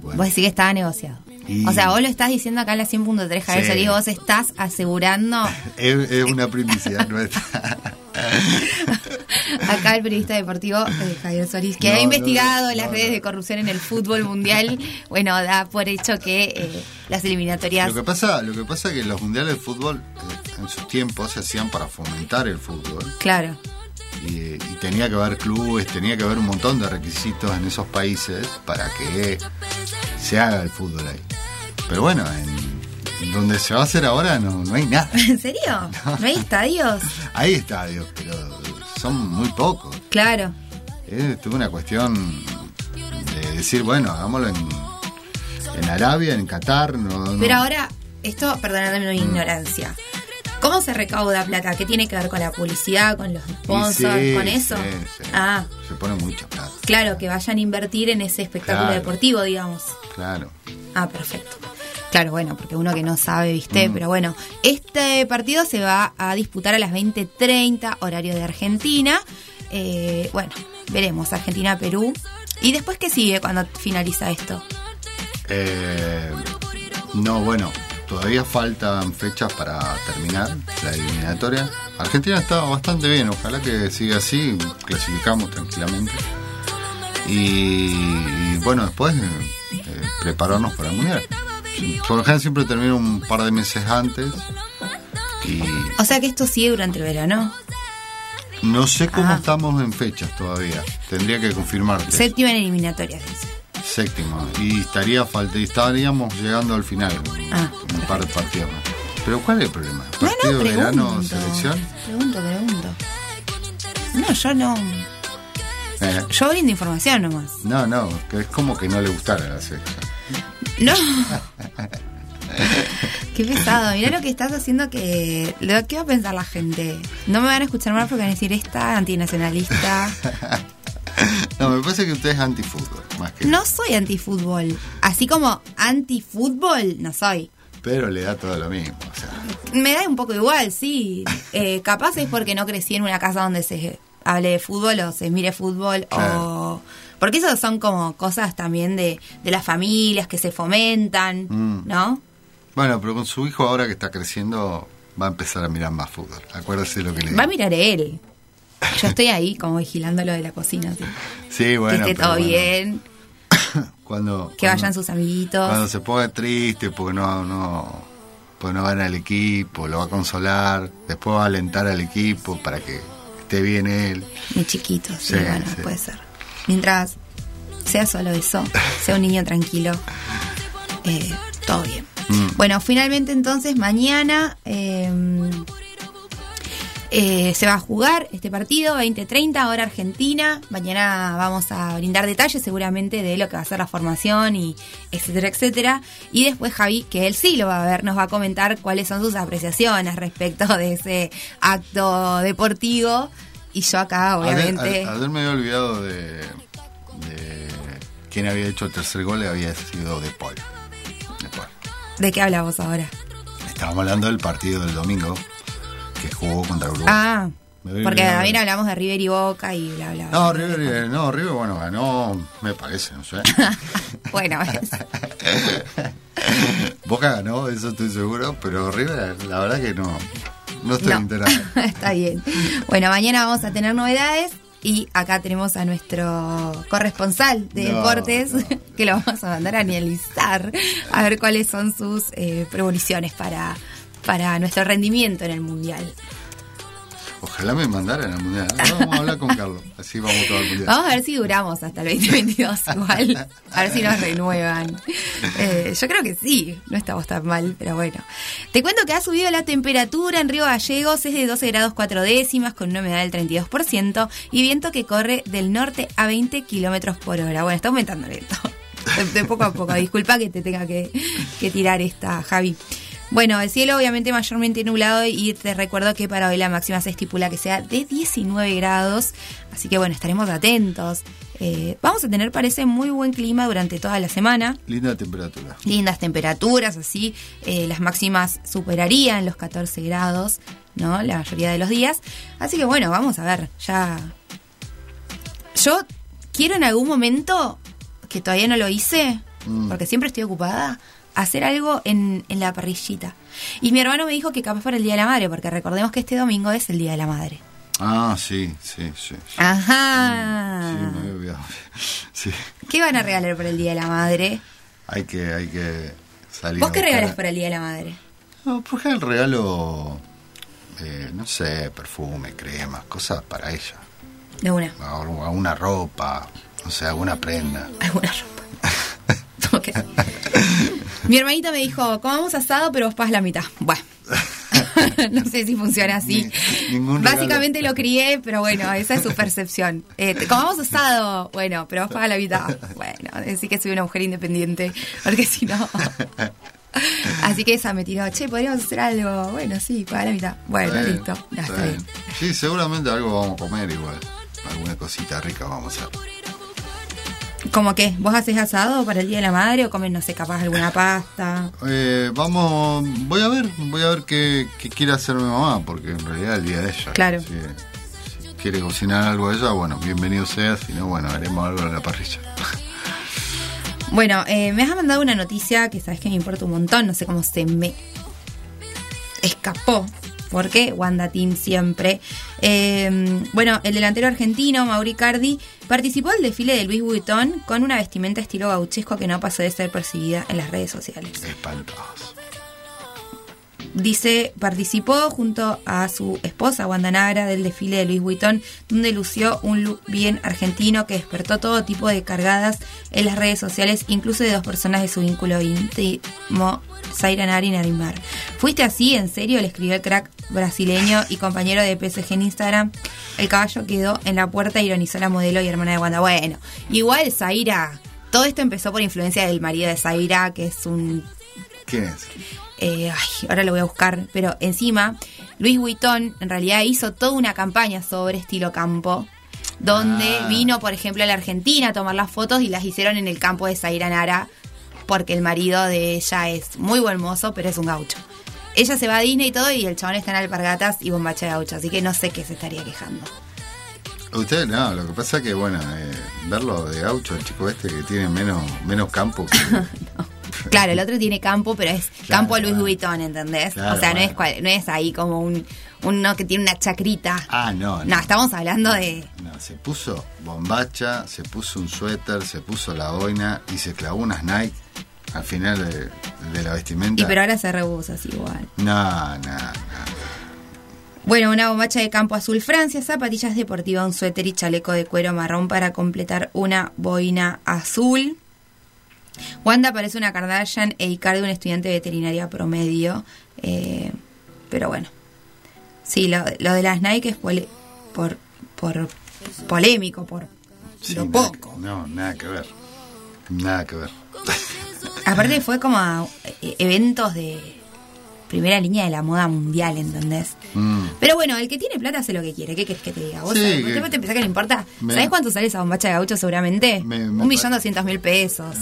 Vos decís que estaba negociado. Y- O sea, vos lo estás diciendo acá en la 100.3, Javier Sí. Solís, vos estás asegurando, Es, es una primicia nuestra. acá el periodista deportivo eh, Javier Solís, que No, ha investigado no, las no, redes de corrupción en el fútbol mundial, bueno, da por hecho que eh, las eliminatorias... Lo que pasa, lo que pasa es que los mundiales de fútbol eh, en sus tiempos se hacían para fomentar el fútbol Claro. y, y tenía que haber clubes, tenía que haber un montón de requisitos en esos países para que se haga el fútbol ahí. Pero bueno, en, donde se va a hacer ahora no, no hay nada. ¿En serio? ¿No hay estadios? Hay estadios, pero son muy pocos. Claro. Es toda una cuestión de decir, bueno, hagámoslo en, en Arabia, en Qatar. No, Pero ahora, esto, perdóname mi ignorancia. ¿Cómo se recauda plata? ¿Qué tiene que ver con la publicidad, con los sponsors, sí, con eso? sí, sí. Ah, Se pone mucha plata, claro, que vayan a invertir en ese espectáculo Claro. deportivo, digamos. claro. Ah, perfecto. Claro, bueno, porque uno que no sabe, Mm. ¿viste? Pero bueno, este partido se va a disputar a las 20.30, horario de Argentina. Eh, bueno, veremos, Argentina-Perú. ¿Y después qué sigue cuando finaliza esto? Eh, no, bueno, todavía faltan fechas para terminar la eliminatoria. Argentina está bastante bien, ojalá que siga así, clasificamos tranquilamente. Y, y bueno, después eh, prepararnos para el mundial. Por lo general siempre termino un par de meses antes y O sea que esto sigue durante el verano. no sé cómo Ah. estamos en fechas todavía. Tendría que confirmarte. Séptima en eliminatorias, dice. Séptimo. Y estaría falta, estaríamos llegando al final. Ah, un par de partidos más. Pero ¿cuál es el problema? No, ¿Partido no, de verano, pregunto. selección? Pregunto, pregunto. No, yo no. Eh, Yo brindo información nomás. no, no, que es como que no le gustara la selección. No. Qué pesado. Mirá lo que estás haciendo que... ¿Qué va a pensar la gente? No me van a escuchar mal porque van a decir esta antinacionalista. No, me parece que usted es antifútbol, más que. No soy antifútbol. Así como antifútbol, no soy. Pero le da todo lo mismo. O sea, Me da un poco igual, sí. Eh, capaz es porque no crecí en una casa donde se hable de fútbol o se mire fútbol o... Porque eso son como cosas también de, de las familias que se fomentan, Mm. ¿no? Bueno, pero con su hijo ahora que está creciendo va a empezar a mirar más fútbol. Acuérdese lo que le Va a digo. mirar él. Yo estoy ahí como vigilando lo de la cocina. Sí, bueno. que esté todo bueno, bien, Cuando, que cuando- vayan sus amiguitos. Cuando se ponga triste porque no, no, pues no gana el equipo, lo va a consolar, después va a alentar al equipo para que esté bien él. Mi chiquito, sí, Sí, bueno, sí. puede ser. Mientras sea solo eso, sea un niño tranquilo, eh, todo bien. Mm. Bueno, finalmente entonces mañana eh, eh, se va a jugar este partido, 20-30, hora Argentina. Mañana vamos a brindar detalles seguramente de lo que va a ser la formación y etcétera, etcétera. Y después Javi, que él sí lo va a ver, nos va a comentar cuáles son sus apreciaciones respecto de ese acto deportivo. Y yo acá, obviamente... Ayer, ayer me había olvidado de, de quién había hecho el tercer gol, había sido De Paul. De Paul. ¿De qué hablamos ahora? Estábamos hablando del partido del domingo que jugó contra Uruguay. Ah, porque también hablamos de River y Boca y bla, bla. No. River, eh, no, River, bueno, ganó, me parece, no sé. Bueno, es- Boca ganó, eso estoy seguro, pero River, la verdad que no, no estoy No. enterado. está bien. Bueno, mañana vamos a tener novedades y acá tenemos a nuestro corresponsal de No, deportes que lo vamos a mandar a analizar a ver cuáles son sus eh, premoniciones para, para nuestro rendimiento en el mundial. Ojalá me mandaran al mundial. Vamos a hablar con Carlos, así vamos todo al mundial. Vamos a ver si duramos hasta el 2022 igual. A ver si nos renuevan. Eh, yo creo que sí, no estamos tan mal, pero bueno. Te cuento que ha subido la temperatura en Río Gallegos, es de 12 grados 4 décimas, con una humedad del 32% y viento que corre del norte a 20 kilómetros por hora. Bueno, está aumentando el viento. De poco a poco. Disculpa que te tenga que, que tirar esta, Javi. Bueno, el cielo obviamente mayormente nublado y te recuerdo que para hoy la máxima se estipula que sea de 19 grados, así que bueno, estaremos atentos. Eh, vamos a tener, parece, muy buen clima durante toda la semana. Linda temperatura. Lindas temperaturas, así eh, las máximas superarían los 14 grados, ¿no? La mayoría de los días. Así que bueno, vamos a ver, ya... Yo quiero en algún momento, que todavía no lo hice, Mm. porque siempre estoy ocupada, hacer algo en, en la parrillita. Y mi hermano me dijo que capaz para el Día de la Madre, porque recordemos que este domingo es el Día de la Madre. Ah, sí, sí, sí. Ajá. Sí, me había. Sí, ¿Qué van a regalar para el Día de la Madre? hay que, hay que salir. ¿Vos qué regalas para el Día de la Madre? No, ejemplo, el regalo, eh, no sé, perfume, cremas, cosas para ella. De una. Alguna ropa, no sé, alguna prenda. Alguna ropa. Ok. Mi hermanita me dijo, comamos asado, pero vos pagas la mitad. Bueno. no sé si funciona así. Básicamente lo crié, pero bueno, esa es su percepción. Eh, comamos asado, bueno, pero vos pagas la mitad. Bueno, decir que soy una mujer independiente, porque si no... Así que esa me tiró, che, podríamos hacer algo. Bueno, sí, paga la mitad. Bueno, Está bien, listo. Ya está está bien. bien. Sí, seguramente algo vamos a comer igual. Alguna cosita rica vamos a hacer. ¿Cómo qué? ¿Vos haces asado para el Día de la Madre o comes, no sé, capaz alguna pasta? Eh, vamos, voy a ver, voy a ver qué, qué quiere hacer mi mamá, porque en realidad es el día de ella. Claro. Si, si quiere cocinar algo ella, bueno, bienvenido sea, si no, bueno, haremos algo en la parrilla. Bueno, eh, me has mandado una noticia que sabes que me importa un montón, no sé cómo se me escapó. Porque Wanda Team siempre. Eh, bueno, el delantero argentino, Mauri Cardi, participó del desfile de Luis Vuitton con una vestimenta estilo gauchesco que no pasó de ser percibida en las redes sociales. Espantoso. Dice, participó junto a su esposa Wanda Nagra del desfile de Luis Vuitton, donde lució un look bien argentino que despertó todo tipo de cargadas en las redes sociales, incluso de dos personas de su vínculo íntimo, Zaira Nara y Narimar. ¿Fuiste así? ¿En serio? Le escribió el crack brasileño y compañero de PSG en Instagram. El caballo quedó en la puerta, ironizó la modelo y hermana de Wanda. Bueno, igual Zaira, todo esto empezó por influencia del marido de Zaira, que es un ¿Quién es? Eh, ay, ahora lo voy a buscar, pero encima, Luis Vuitton en realidad hizo toda una campaña sobre estilo campo, donde Ah. vino, por ejemplo, a la Argentina a tomar las fotos y las hicieron en el campo de Zaira Nara, porque el marido de ella es muy buen mozo, pero es un gaucho. Ella se va a Disney y todo, y el chabón está en alpargatas y bombacha de gaucho, así que no sé qué se estaría quejando. Usted, no, lo que pasa que, bueno, eh, verlo de gaucho, el chico este que tiene menos, menos campo que... Claro, el otro tiene campo, pero es campo Luis Vuitton, ¿entendés? Claro, o sea, no, es cual- no es ahí como un uno que tiene una chacrita. Ah, no, No, estamos hablando de... No, se puso bombacha, se puso un suéter, se puso la boina y se clavó unas Nike al final de, de la vestimenta. Y pero ahora se rebusa así igual. No, no, no. Bueno, una bombacha de campo azul Francia, zapatillas deportivas, un suéter y chaleco de cuero marrón para completar una boina azul. Wanda parece una Kardashian e Icardi un estudiante de veterinaria promedio. eh, pero bueno. Sí, lo, lo de las Nike es pole- por, por polémico, por Sí, lo nada poco. que- no, nada que ver. Nada que ver. Aparte fue como a eh, eventos de primera línea de la moda mundial, ¿entendés? Mm. Pero bueno, el que tiene plata hace lo que quiere. ¿Qué querés que te diga? ¿Vos Sí, que- ¿vos te pensás que le importa? Me- ¿Sabés cuánto sale esa bombacha de gaucho seguramente? Me- me Un millón doscientos mil pesos.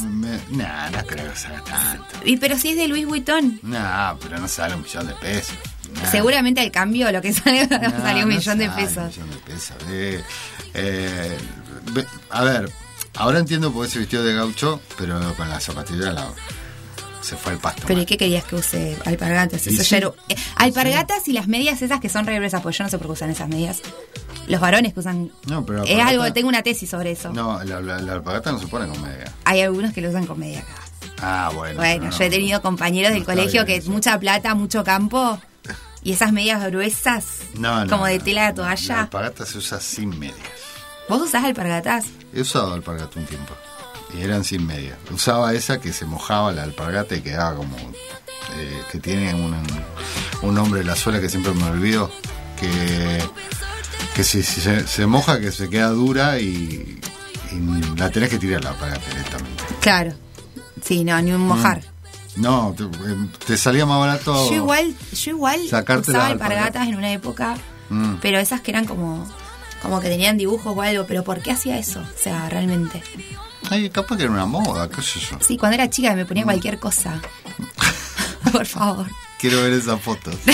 Nah, no creo que salga tanto. Y pero si es de Louis Vuitton, Nah, pero no sale un millón de pesos. Nah. seguramente al cambio lo que sale No, salir un no millón de pesos. Un millón de pesos. Eh, eh, a ver, ahora entiendo por qué se vistió de gaucho, pero con la zapatilla la- se fue al pasto. Pero ¿y qué querías que use? Alpargatas. Eso sí. era- eh, alpargatas y las medias esas que son re gruesas, pues yo no sé por qué usan esas medias. Los varones que usan... No, pero Es algo, tengo una tesis sobre eso. No, la, la- la alpargata no se pone con media. Hay algunos que lo usan con media acá. Ah, bueno. Bueno, no. yo he tenido compañeros del no colegio que mucha plata, mucho campo y esas medias gruesas No, como de tela de La toalla. alpargata se usa sin medias. ¿Vos usás alpargatas? He usado alpargata un tiempo. Y eran sin media. Usaba esa que se mojaba la alpargata y quedaba como. eh, que tiene un, un nombre de la suela que siempre me olvido. Que. que si, si se, se moja, que se queda dura y. y la tenés que tirar la alpargata directamente. Claro. Sí, no, ni un mojar. No, te, te salía más barato. Yo igual, yo igual Sacarte usaba alpargatas alpargata. en una época, Mm. pero esas que eran como como que tenían dibujos o algo, pero ¿por qué hacía eso? O sea, realmente. Ay, capaz que era una moda, qué sé yo. Sí, cuando era chica me ponía cualquier cosa. Por favor. Quiero ver esas fotos.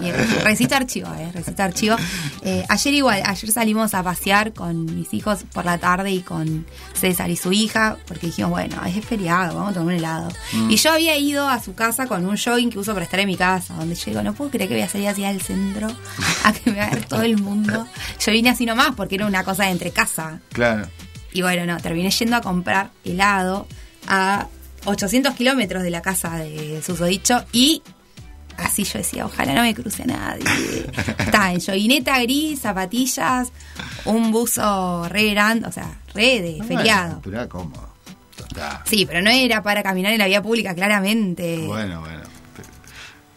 Bien, resisto archivo, eh, resisto archivo. Eh, ayer igual, ayer salimos a pasear con mis hijos por la tarde y con César y su hija, porque dijimos, bueno, es feriado, vamos a tomar un helado. Mm. Y yo había ido a su casa con un jogging que uso para estar en mi casa, donde yo digo, no puedo creer que voy a salir hacia el centro a que me va a ver todo el mundo. Yo vine así nomás porque era una cosa de entre casa. Claro. Y bueno, no, terminé yendo a comprar helado a 800 kilómetros de la casa de Susodicho y así yo decía, ojalá no me cruce nadie. Estaba en joguineta gris, zapatillas, un buzo re grande, o sea, re de feriado. Pero era cómodo. Total. Sí, pero no era para caminar en la vía pública, claramente. Bueno, bueno.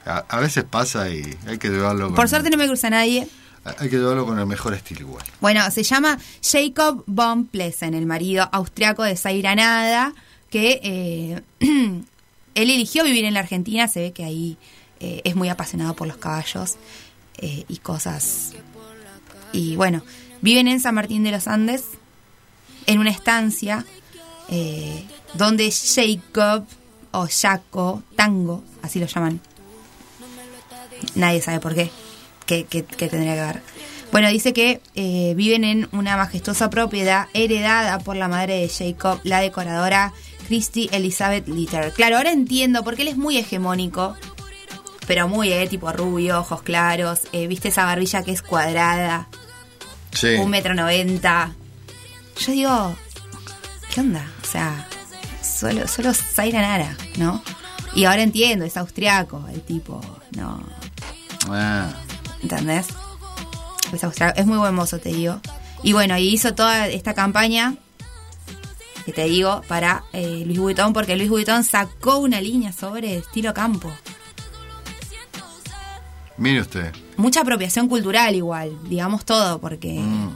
A, a veces pasa y hay que llevarlo con, Por suerte no me cruza nadie. Hay que llevarlo con el mejor estilo igual. Bueno, se llama Jacob von Plessen, el marido austriaco de Zaira Nada, que eh, él eligió vivir en la Argentina, se ve que ahí eh, es muy apasionado por los caballos eh, y cosas. Y bueno, viven en San Martín de los Andes, en una estancia donde Jacob o Jaco, Tango, así lo llaman. Nadie sabe por qué. ¿Qué, qué- qué tendría que ver? Bueno, dice que eh, viven en una majestuosa propiedad heredada por la madre de Jacob, la decoradora Christy Elizabeth Litter. Claro, ahora entiendo porque él es muy hegemónico, pero muy, eh, tipo rubio, ojos claros. eh, ¿Viste esa barbilla que es cuadrada? Sí. Un metro noventa. Yo digo, ¿qué onda? O sea, solo, solo Zaira Nara, ¿no? Y ahora entiendo, es austriaco, el tipo, no. Ah, ¿Entendés? Es austriaco, es muy buen mozo, te digo. Y bueno, y hizo toda esta campaña, que te digo, para eh, Luis Vuitton, porque Luis Vuitton sacó una línea sobre estilo campo. mire usted. Mucha apropiación cultural igual, digamos todo, porque Mm.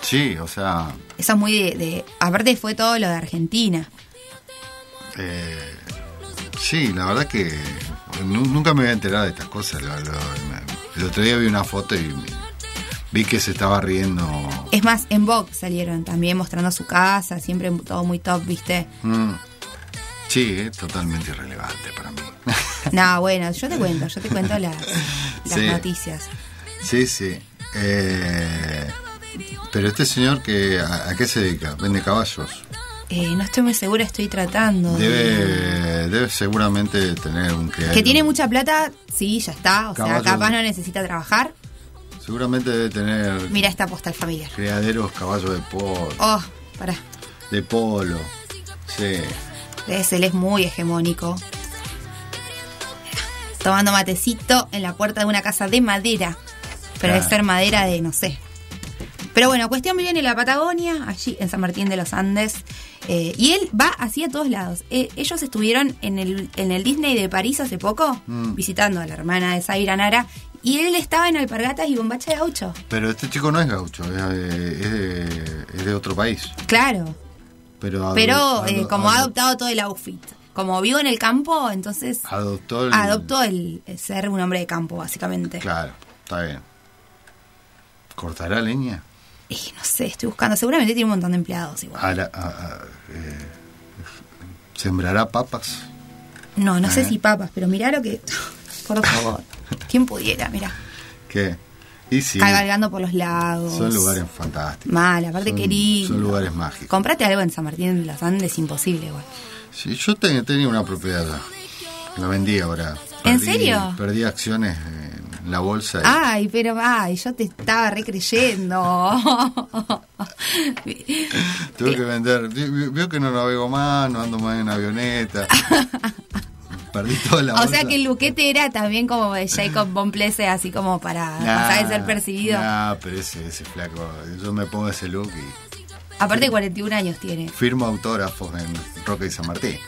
Sí, o sea, eso es muy de, de- Aparte fue todo lo de Argentina. eh, sí, la verdad que nu- nunca me había enterado de estas cosas. Lo- lo- me- el otro día vi una foto y vi que se estaba riendo. Es más, en Vogue salieron también mostrando su casa, siempre todo muy top, ¿viste? Mm. Sí, es totalmente irrelevante para mí. No, bueno, yo te cuento, yo te cuento las, las Sí. noticias. Sí, sí. Eh, pero este señor, que a, a qué se dedica? Vende caballos. Eh, no estoy muy segura, estoy tratando. de- Debe, debe seguramente tener un criadero. Que tiene mucha plata, sí, ya está. O sea, capaz no necesita trabajar. Seguramente debe tener Mira esta postal familiar. criaderos caballos de polo. Oh, pará. De polo. Sí. Es, él es muy hegemónico. Tomando matecito en la puerta de una casa de madera. Pero debe Claro. ser madera de, no sé. Pero bueno, cuestión vive en la Patagonia, allí en San Martín de los Andes. eh, y él va así a todos lados. Eh, ellos estuvieron en el, en el Disney de París hace poco, Mm. visitando a la hermana de Zaira Nara. Y él estaba en alpargatas y bombacha de gaucho. Pero este chico no es gaucho, es de, es de- es de otro país. Claro. Pero, Pero eh, como ha ado- adoptado todo el outfit. Como vivo en el campo, entonces adoptó el... adoptó el, el ser un hombre de campo, básicamente. Claro, está bien. ¿Cortará leña? Y no sé, estoy buscando. Seguramente tiene un montón de empleados igual. A- a- eh, ¿Sembrará papas? No, no sé Eh. si papas, pero mirá lo que. Por favor. ¿Quién pudiera? Mirá. ¿Qué? Y sí, Cabalgando por los lagos. son lugares fantásticos. Mal, aparte Son- qué lindo. Son lugares mágicos. Comprate algo en San Martín de los Andes, imposible igual. Sí, yo te- tenía una propiedad allá. La vendí ahora. ¿En serio? Perdí acciones en la bolsa. y- Ay, pero ay, yo te estaba recreyendo. Tuve que vender. Veo que no navego más, no ando más en avioneta. Perdí toda la o bolsa. sea que el luquete era también como de Jacob Von Plesse, así como para Nah, pasar de ser percibido. Nah, pero ese, ese flaco. Yo me pongo ese look y Aparte 41 años tiene. firmo autógrafos en Roque y San Martín.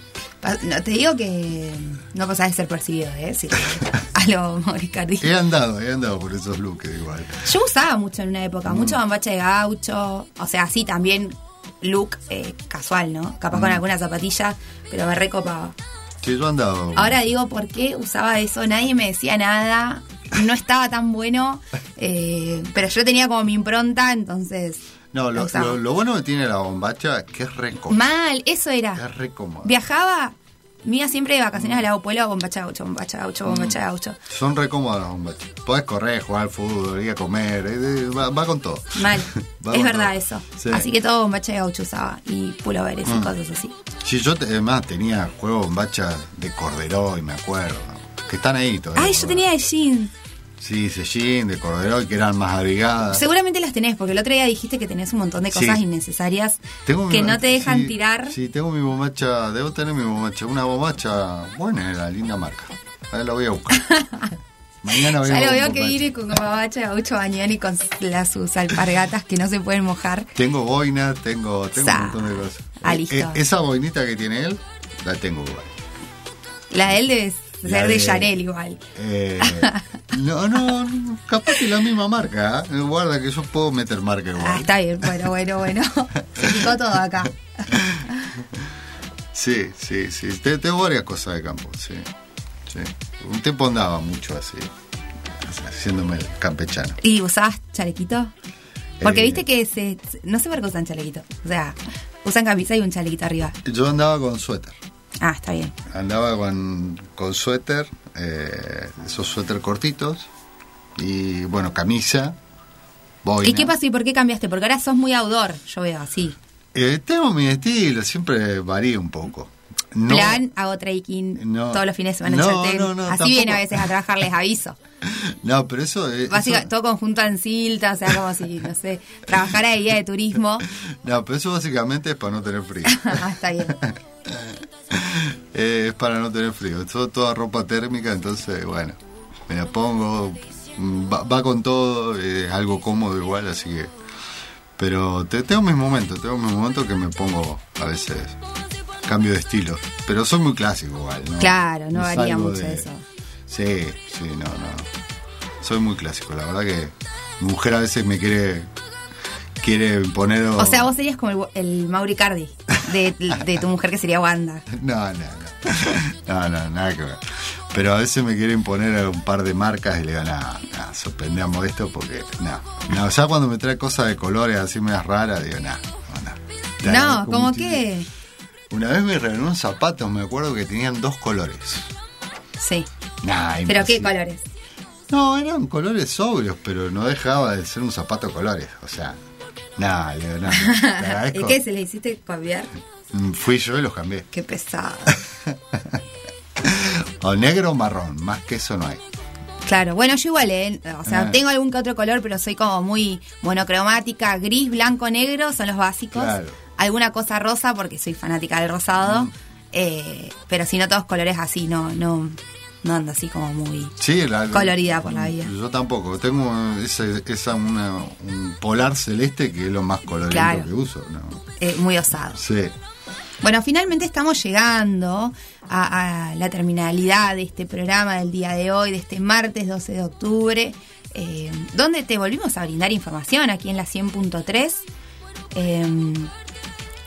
No, te digo que no pasás de ser percibido, ¿eh? Sí, a lo Mauricardi. He andado, he andado por esos looks igual. Yo usaba mucho en una época, Mm. mucho bambacha de gaucho, o sea, sí, también look eh, casual, ¿no? Capaz con Mm. alguna zapatilla, pero me recopaba. Sí, yo he andado. Ahora digo, ¿por qué usaba eso? Nadie me decía nada, no estaba tan bueno, eh, pero yo tenía como mi impronta, entonces... No, lo, lo- lo bueno que tiene la bombacha es que es re cómodo. Mal, eso era. Es cómodo. Viajaba Mía siempre de vacaciones al lado pueblo, bombacha gaucho, bombacha gaucho, bombacha gaucho. Son re cómodas las bombachas. Podés correr, jugar al fútbol, ir a comer, eh, va, va con todo. Mal. Es verdad todo. eso. Sí. Así que todo bombacha gaucho usaba. Y pulloveres y Mm. cosas así. Sí, yo te- además tenía juegos bombachas de Corderó y me acuerdo. Que están ahí todavía. Ay, yo tenía de jean. Sí, Sellín, de Corderó y que eran más abrigadas. Seguramente las tenés, porque el otro día dijiste que tenés un montón de cosas Sí. innecesarias Tengo que mi- no te dejan sí, tirar. Sí, tengo mi bombacha, debo tener mi bombacha. Una bombacha buena, era linda marca. Ahora la voy a buscar. Mañana voy Ya a lo veo que viene con bombacha de gaucho mañana y con las sus alpargatas que no se pueden mojar. Tengo boina, tengo, tengo Sa. un montón de cosas. Ah, Eh, listo. eh, esa boinita que tiene él, la tengo igual. La de él debe ser de, de- Chanel igual. Eh, no, no, capaz que la misma marca. ¿eh? Guarda que yo puedo meter marca igual. Ah, está bien, bueno, bueno, bueno. Se picó todo acá. Sí, sí, sí. Te- Tengo varias cosas de campo, sí. sí. Un tiempo andaba mucho así, haciéndome el campechano. ¿Y usabas chalequito? Porque Eh, viste que se, no sé por qué usan chalequito. O sea, usan camisa y un chalequito arriba. Yo andaba con suéter. Ah, está bien. Andaba con, con suéter, eh, esos suéter cortitos. Y bueno, camisa, boina. ¿Y qué pasó y por qué cambiaste? Porque ahora sos muy outdoor, yo veo así. Eh, tengo mi estilo, siempre varía un poco. No, Plan, hago trekking No. todos los fines de semana en No, no, Así tampoco. viene a veces a trabajar, les aviso. no, pero eso, eh, Básicamente, todo conjunto en Silta, o sea, como si, no sé, trabajara de guía de turismo. no, pero eso básicamente es para no tener frío. Ah, está bien. Eh, es para no tener frío. Es todo- toda ropa térmica, entonces, bueno, me la pongo, mm, va, va con todo, es algo cómodo igual, así que... Pero te- tengo mis momentos, tengo mis momentos que me pongo a veces cambio de estilo. Pero soy muy clásico igual, ¿no? Claro, no varía salgo mucho de- eso. Sí, sí, no, no. Soy muy clásico, la verdad que mi mujer a veces me quiere quiere poner... O sea, vos serías como el, el Mauri Cardi de, de tu mujer que sería Wanda. No, no, no. No, no, nada que ver. Pero a veces me quieren poner un par de marcas y le digo, nada, nada, sorprendamos esto porque, no. No, ya cuando me trae cosas de colores así medias raras, digo, nada, no, nada. No, ¿cómo qué? Una vez me regaló unos zapatos, me acuerdo que tenían dos colores. Sí. Nah, ¿Pero qué colores? No, eran colores sobrios, pero no dejaba de ser un zapato colores. O sea, nada, le digo, nada. te ¿Y qué? ¿Se le hiciste cambiar? Mm, Fui yo y los cambié. Qué pesado. O negro o marrón, más que eso no hay. Claro, bueno, yo igual, ¿eh? O sea, Ah. tengo algún que otro color, pero soy como muy monocromática. Gris, blanco, negro son los básicos. Claro. Alguna cosa rosa, porque soy fanática del rosado. Eh, pero si no todos colores así, no, no, no ando así como muy Sí, la, colorida por la vida. Yo tampoco. Tengo ese- esa, una, un polar celeste que es lo más colorido Claro. que uso. ¿no? Eh, muy osado. Sí. Bueno, finalmente estamos llegando a, a la terminalidad de este programa del día de hoy, de este martes 12 de octubre, eh, donde te volvimos a brindar información aquí en la 100.3 eh,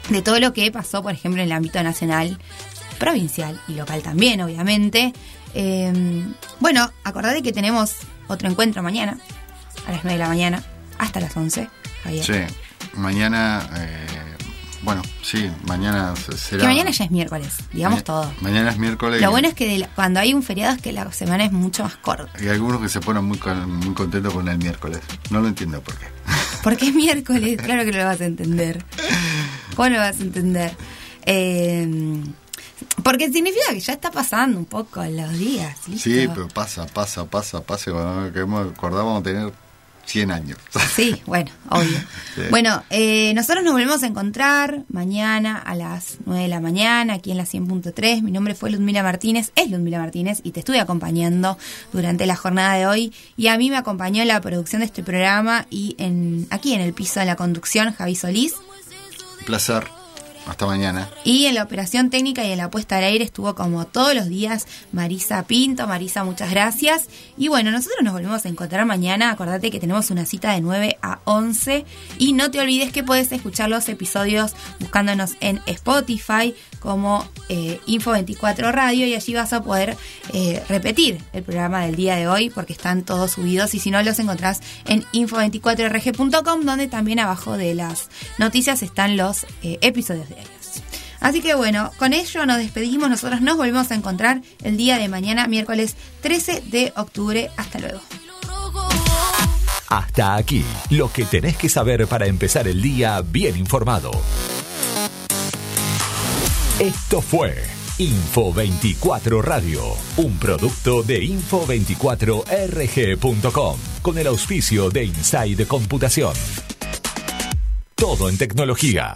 de todo lo que pasó, por ejemplo, en el ámbito nacional, provincial y local también, obviamente. Eh, bueno, acordate que tenemos otro encuentro mañana, a las 9 de la mañana, hasta las 11, Javier. Sí. Mañana, eh, bueno, sí, mañana se- será. Que mañana ya es miércoles, digamos Ma- todo. Mañana es miércoles. Lo y- bueno es que la- cuando hay un feriado es que la semana es mucho más corta. Hay algunos que se ponen muy, con- muy contentos con el miércoles. No lo entiendo por qué. Porque es miércoles, claro que lo vas a entender. ¿Cómo lo vas a entender? Eh, porque significa que ya está pasando un poco los días. ¿listo? Sí, pero pasa, pasa, pasa, pasa. Cuando queremos acordar vamos a tener 100 años. Sí, bueno, obvio. Sí. Bueno, eh, nosotros nos volvemos a encontrar mañana a las 9 de la mañana aquí en la 100.3. Mi nombre fue Ludmila Martínez, es Ludmila Martínez y te estuve acompañando durante la jornada de hoy. Y a mí me acompañó en la producción de este programa y en aquí en el piso de la conducción Javi Solís. Placer. Hasta mañana. Y en la operación técnica y en la puesta al aire estuvo como todos los días Marisa Pinto. Marisa, muchas gracias. Y bueno, nosotros nos volvemos a encontrar mañana. Acordate que tenemos una cita de 9 a 11. Y no te olvides que puedes escuchar los episodios buscándonos en Spotify como eh, Info24 Radio y allí vas a poder eh, repetir el programa del día de hoy porque están todos subidos y si no los encontrás en info24rg.com donde también abajo de las noticias están los eh, episodios diarios. Así que bueno, con ello nos despedimos. Nosotros nos volvemos a encontrar el día de mañana, miércoles 13 de octubre. Hasta luego. Hasta aquí, lo que tenés que saber para empezar el día bien informado. Esto fue Info 24 Radio, un producto de info24rg.com, con el auspicio de Inside Computación. Todo en tecnología.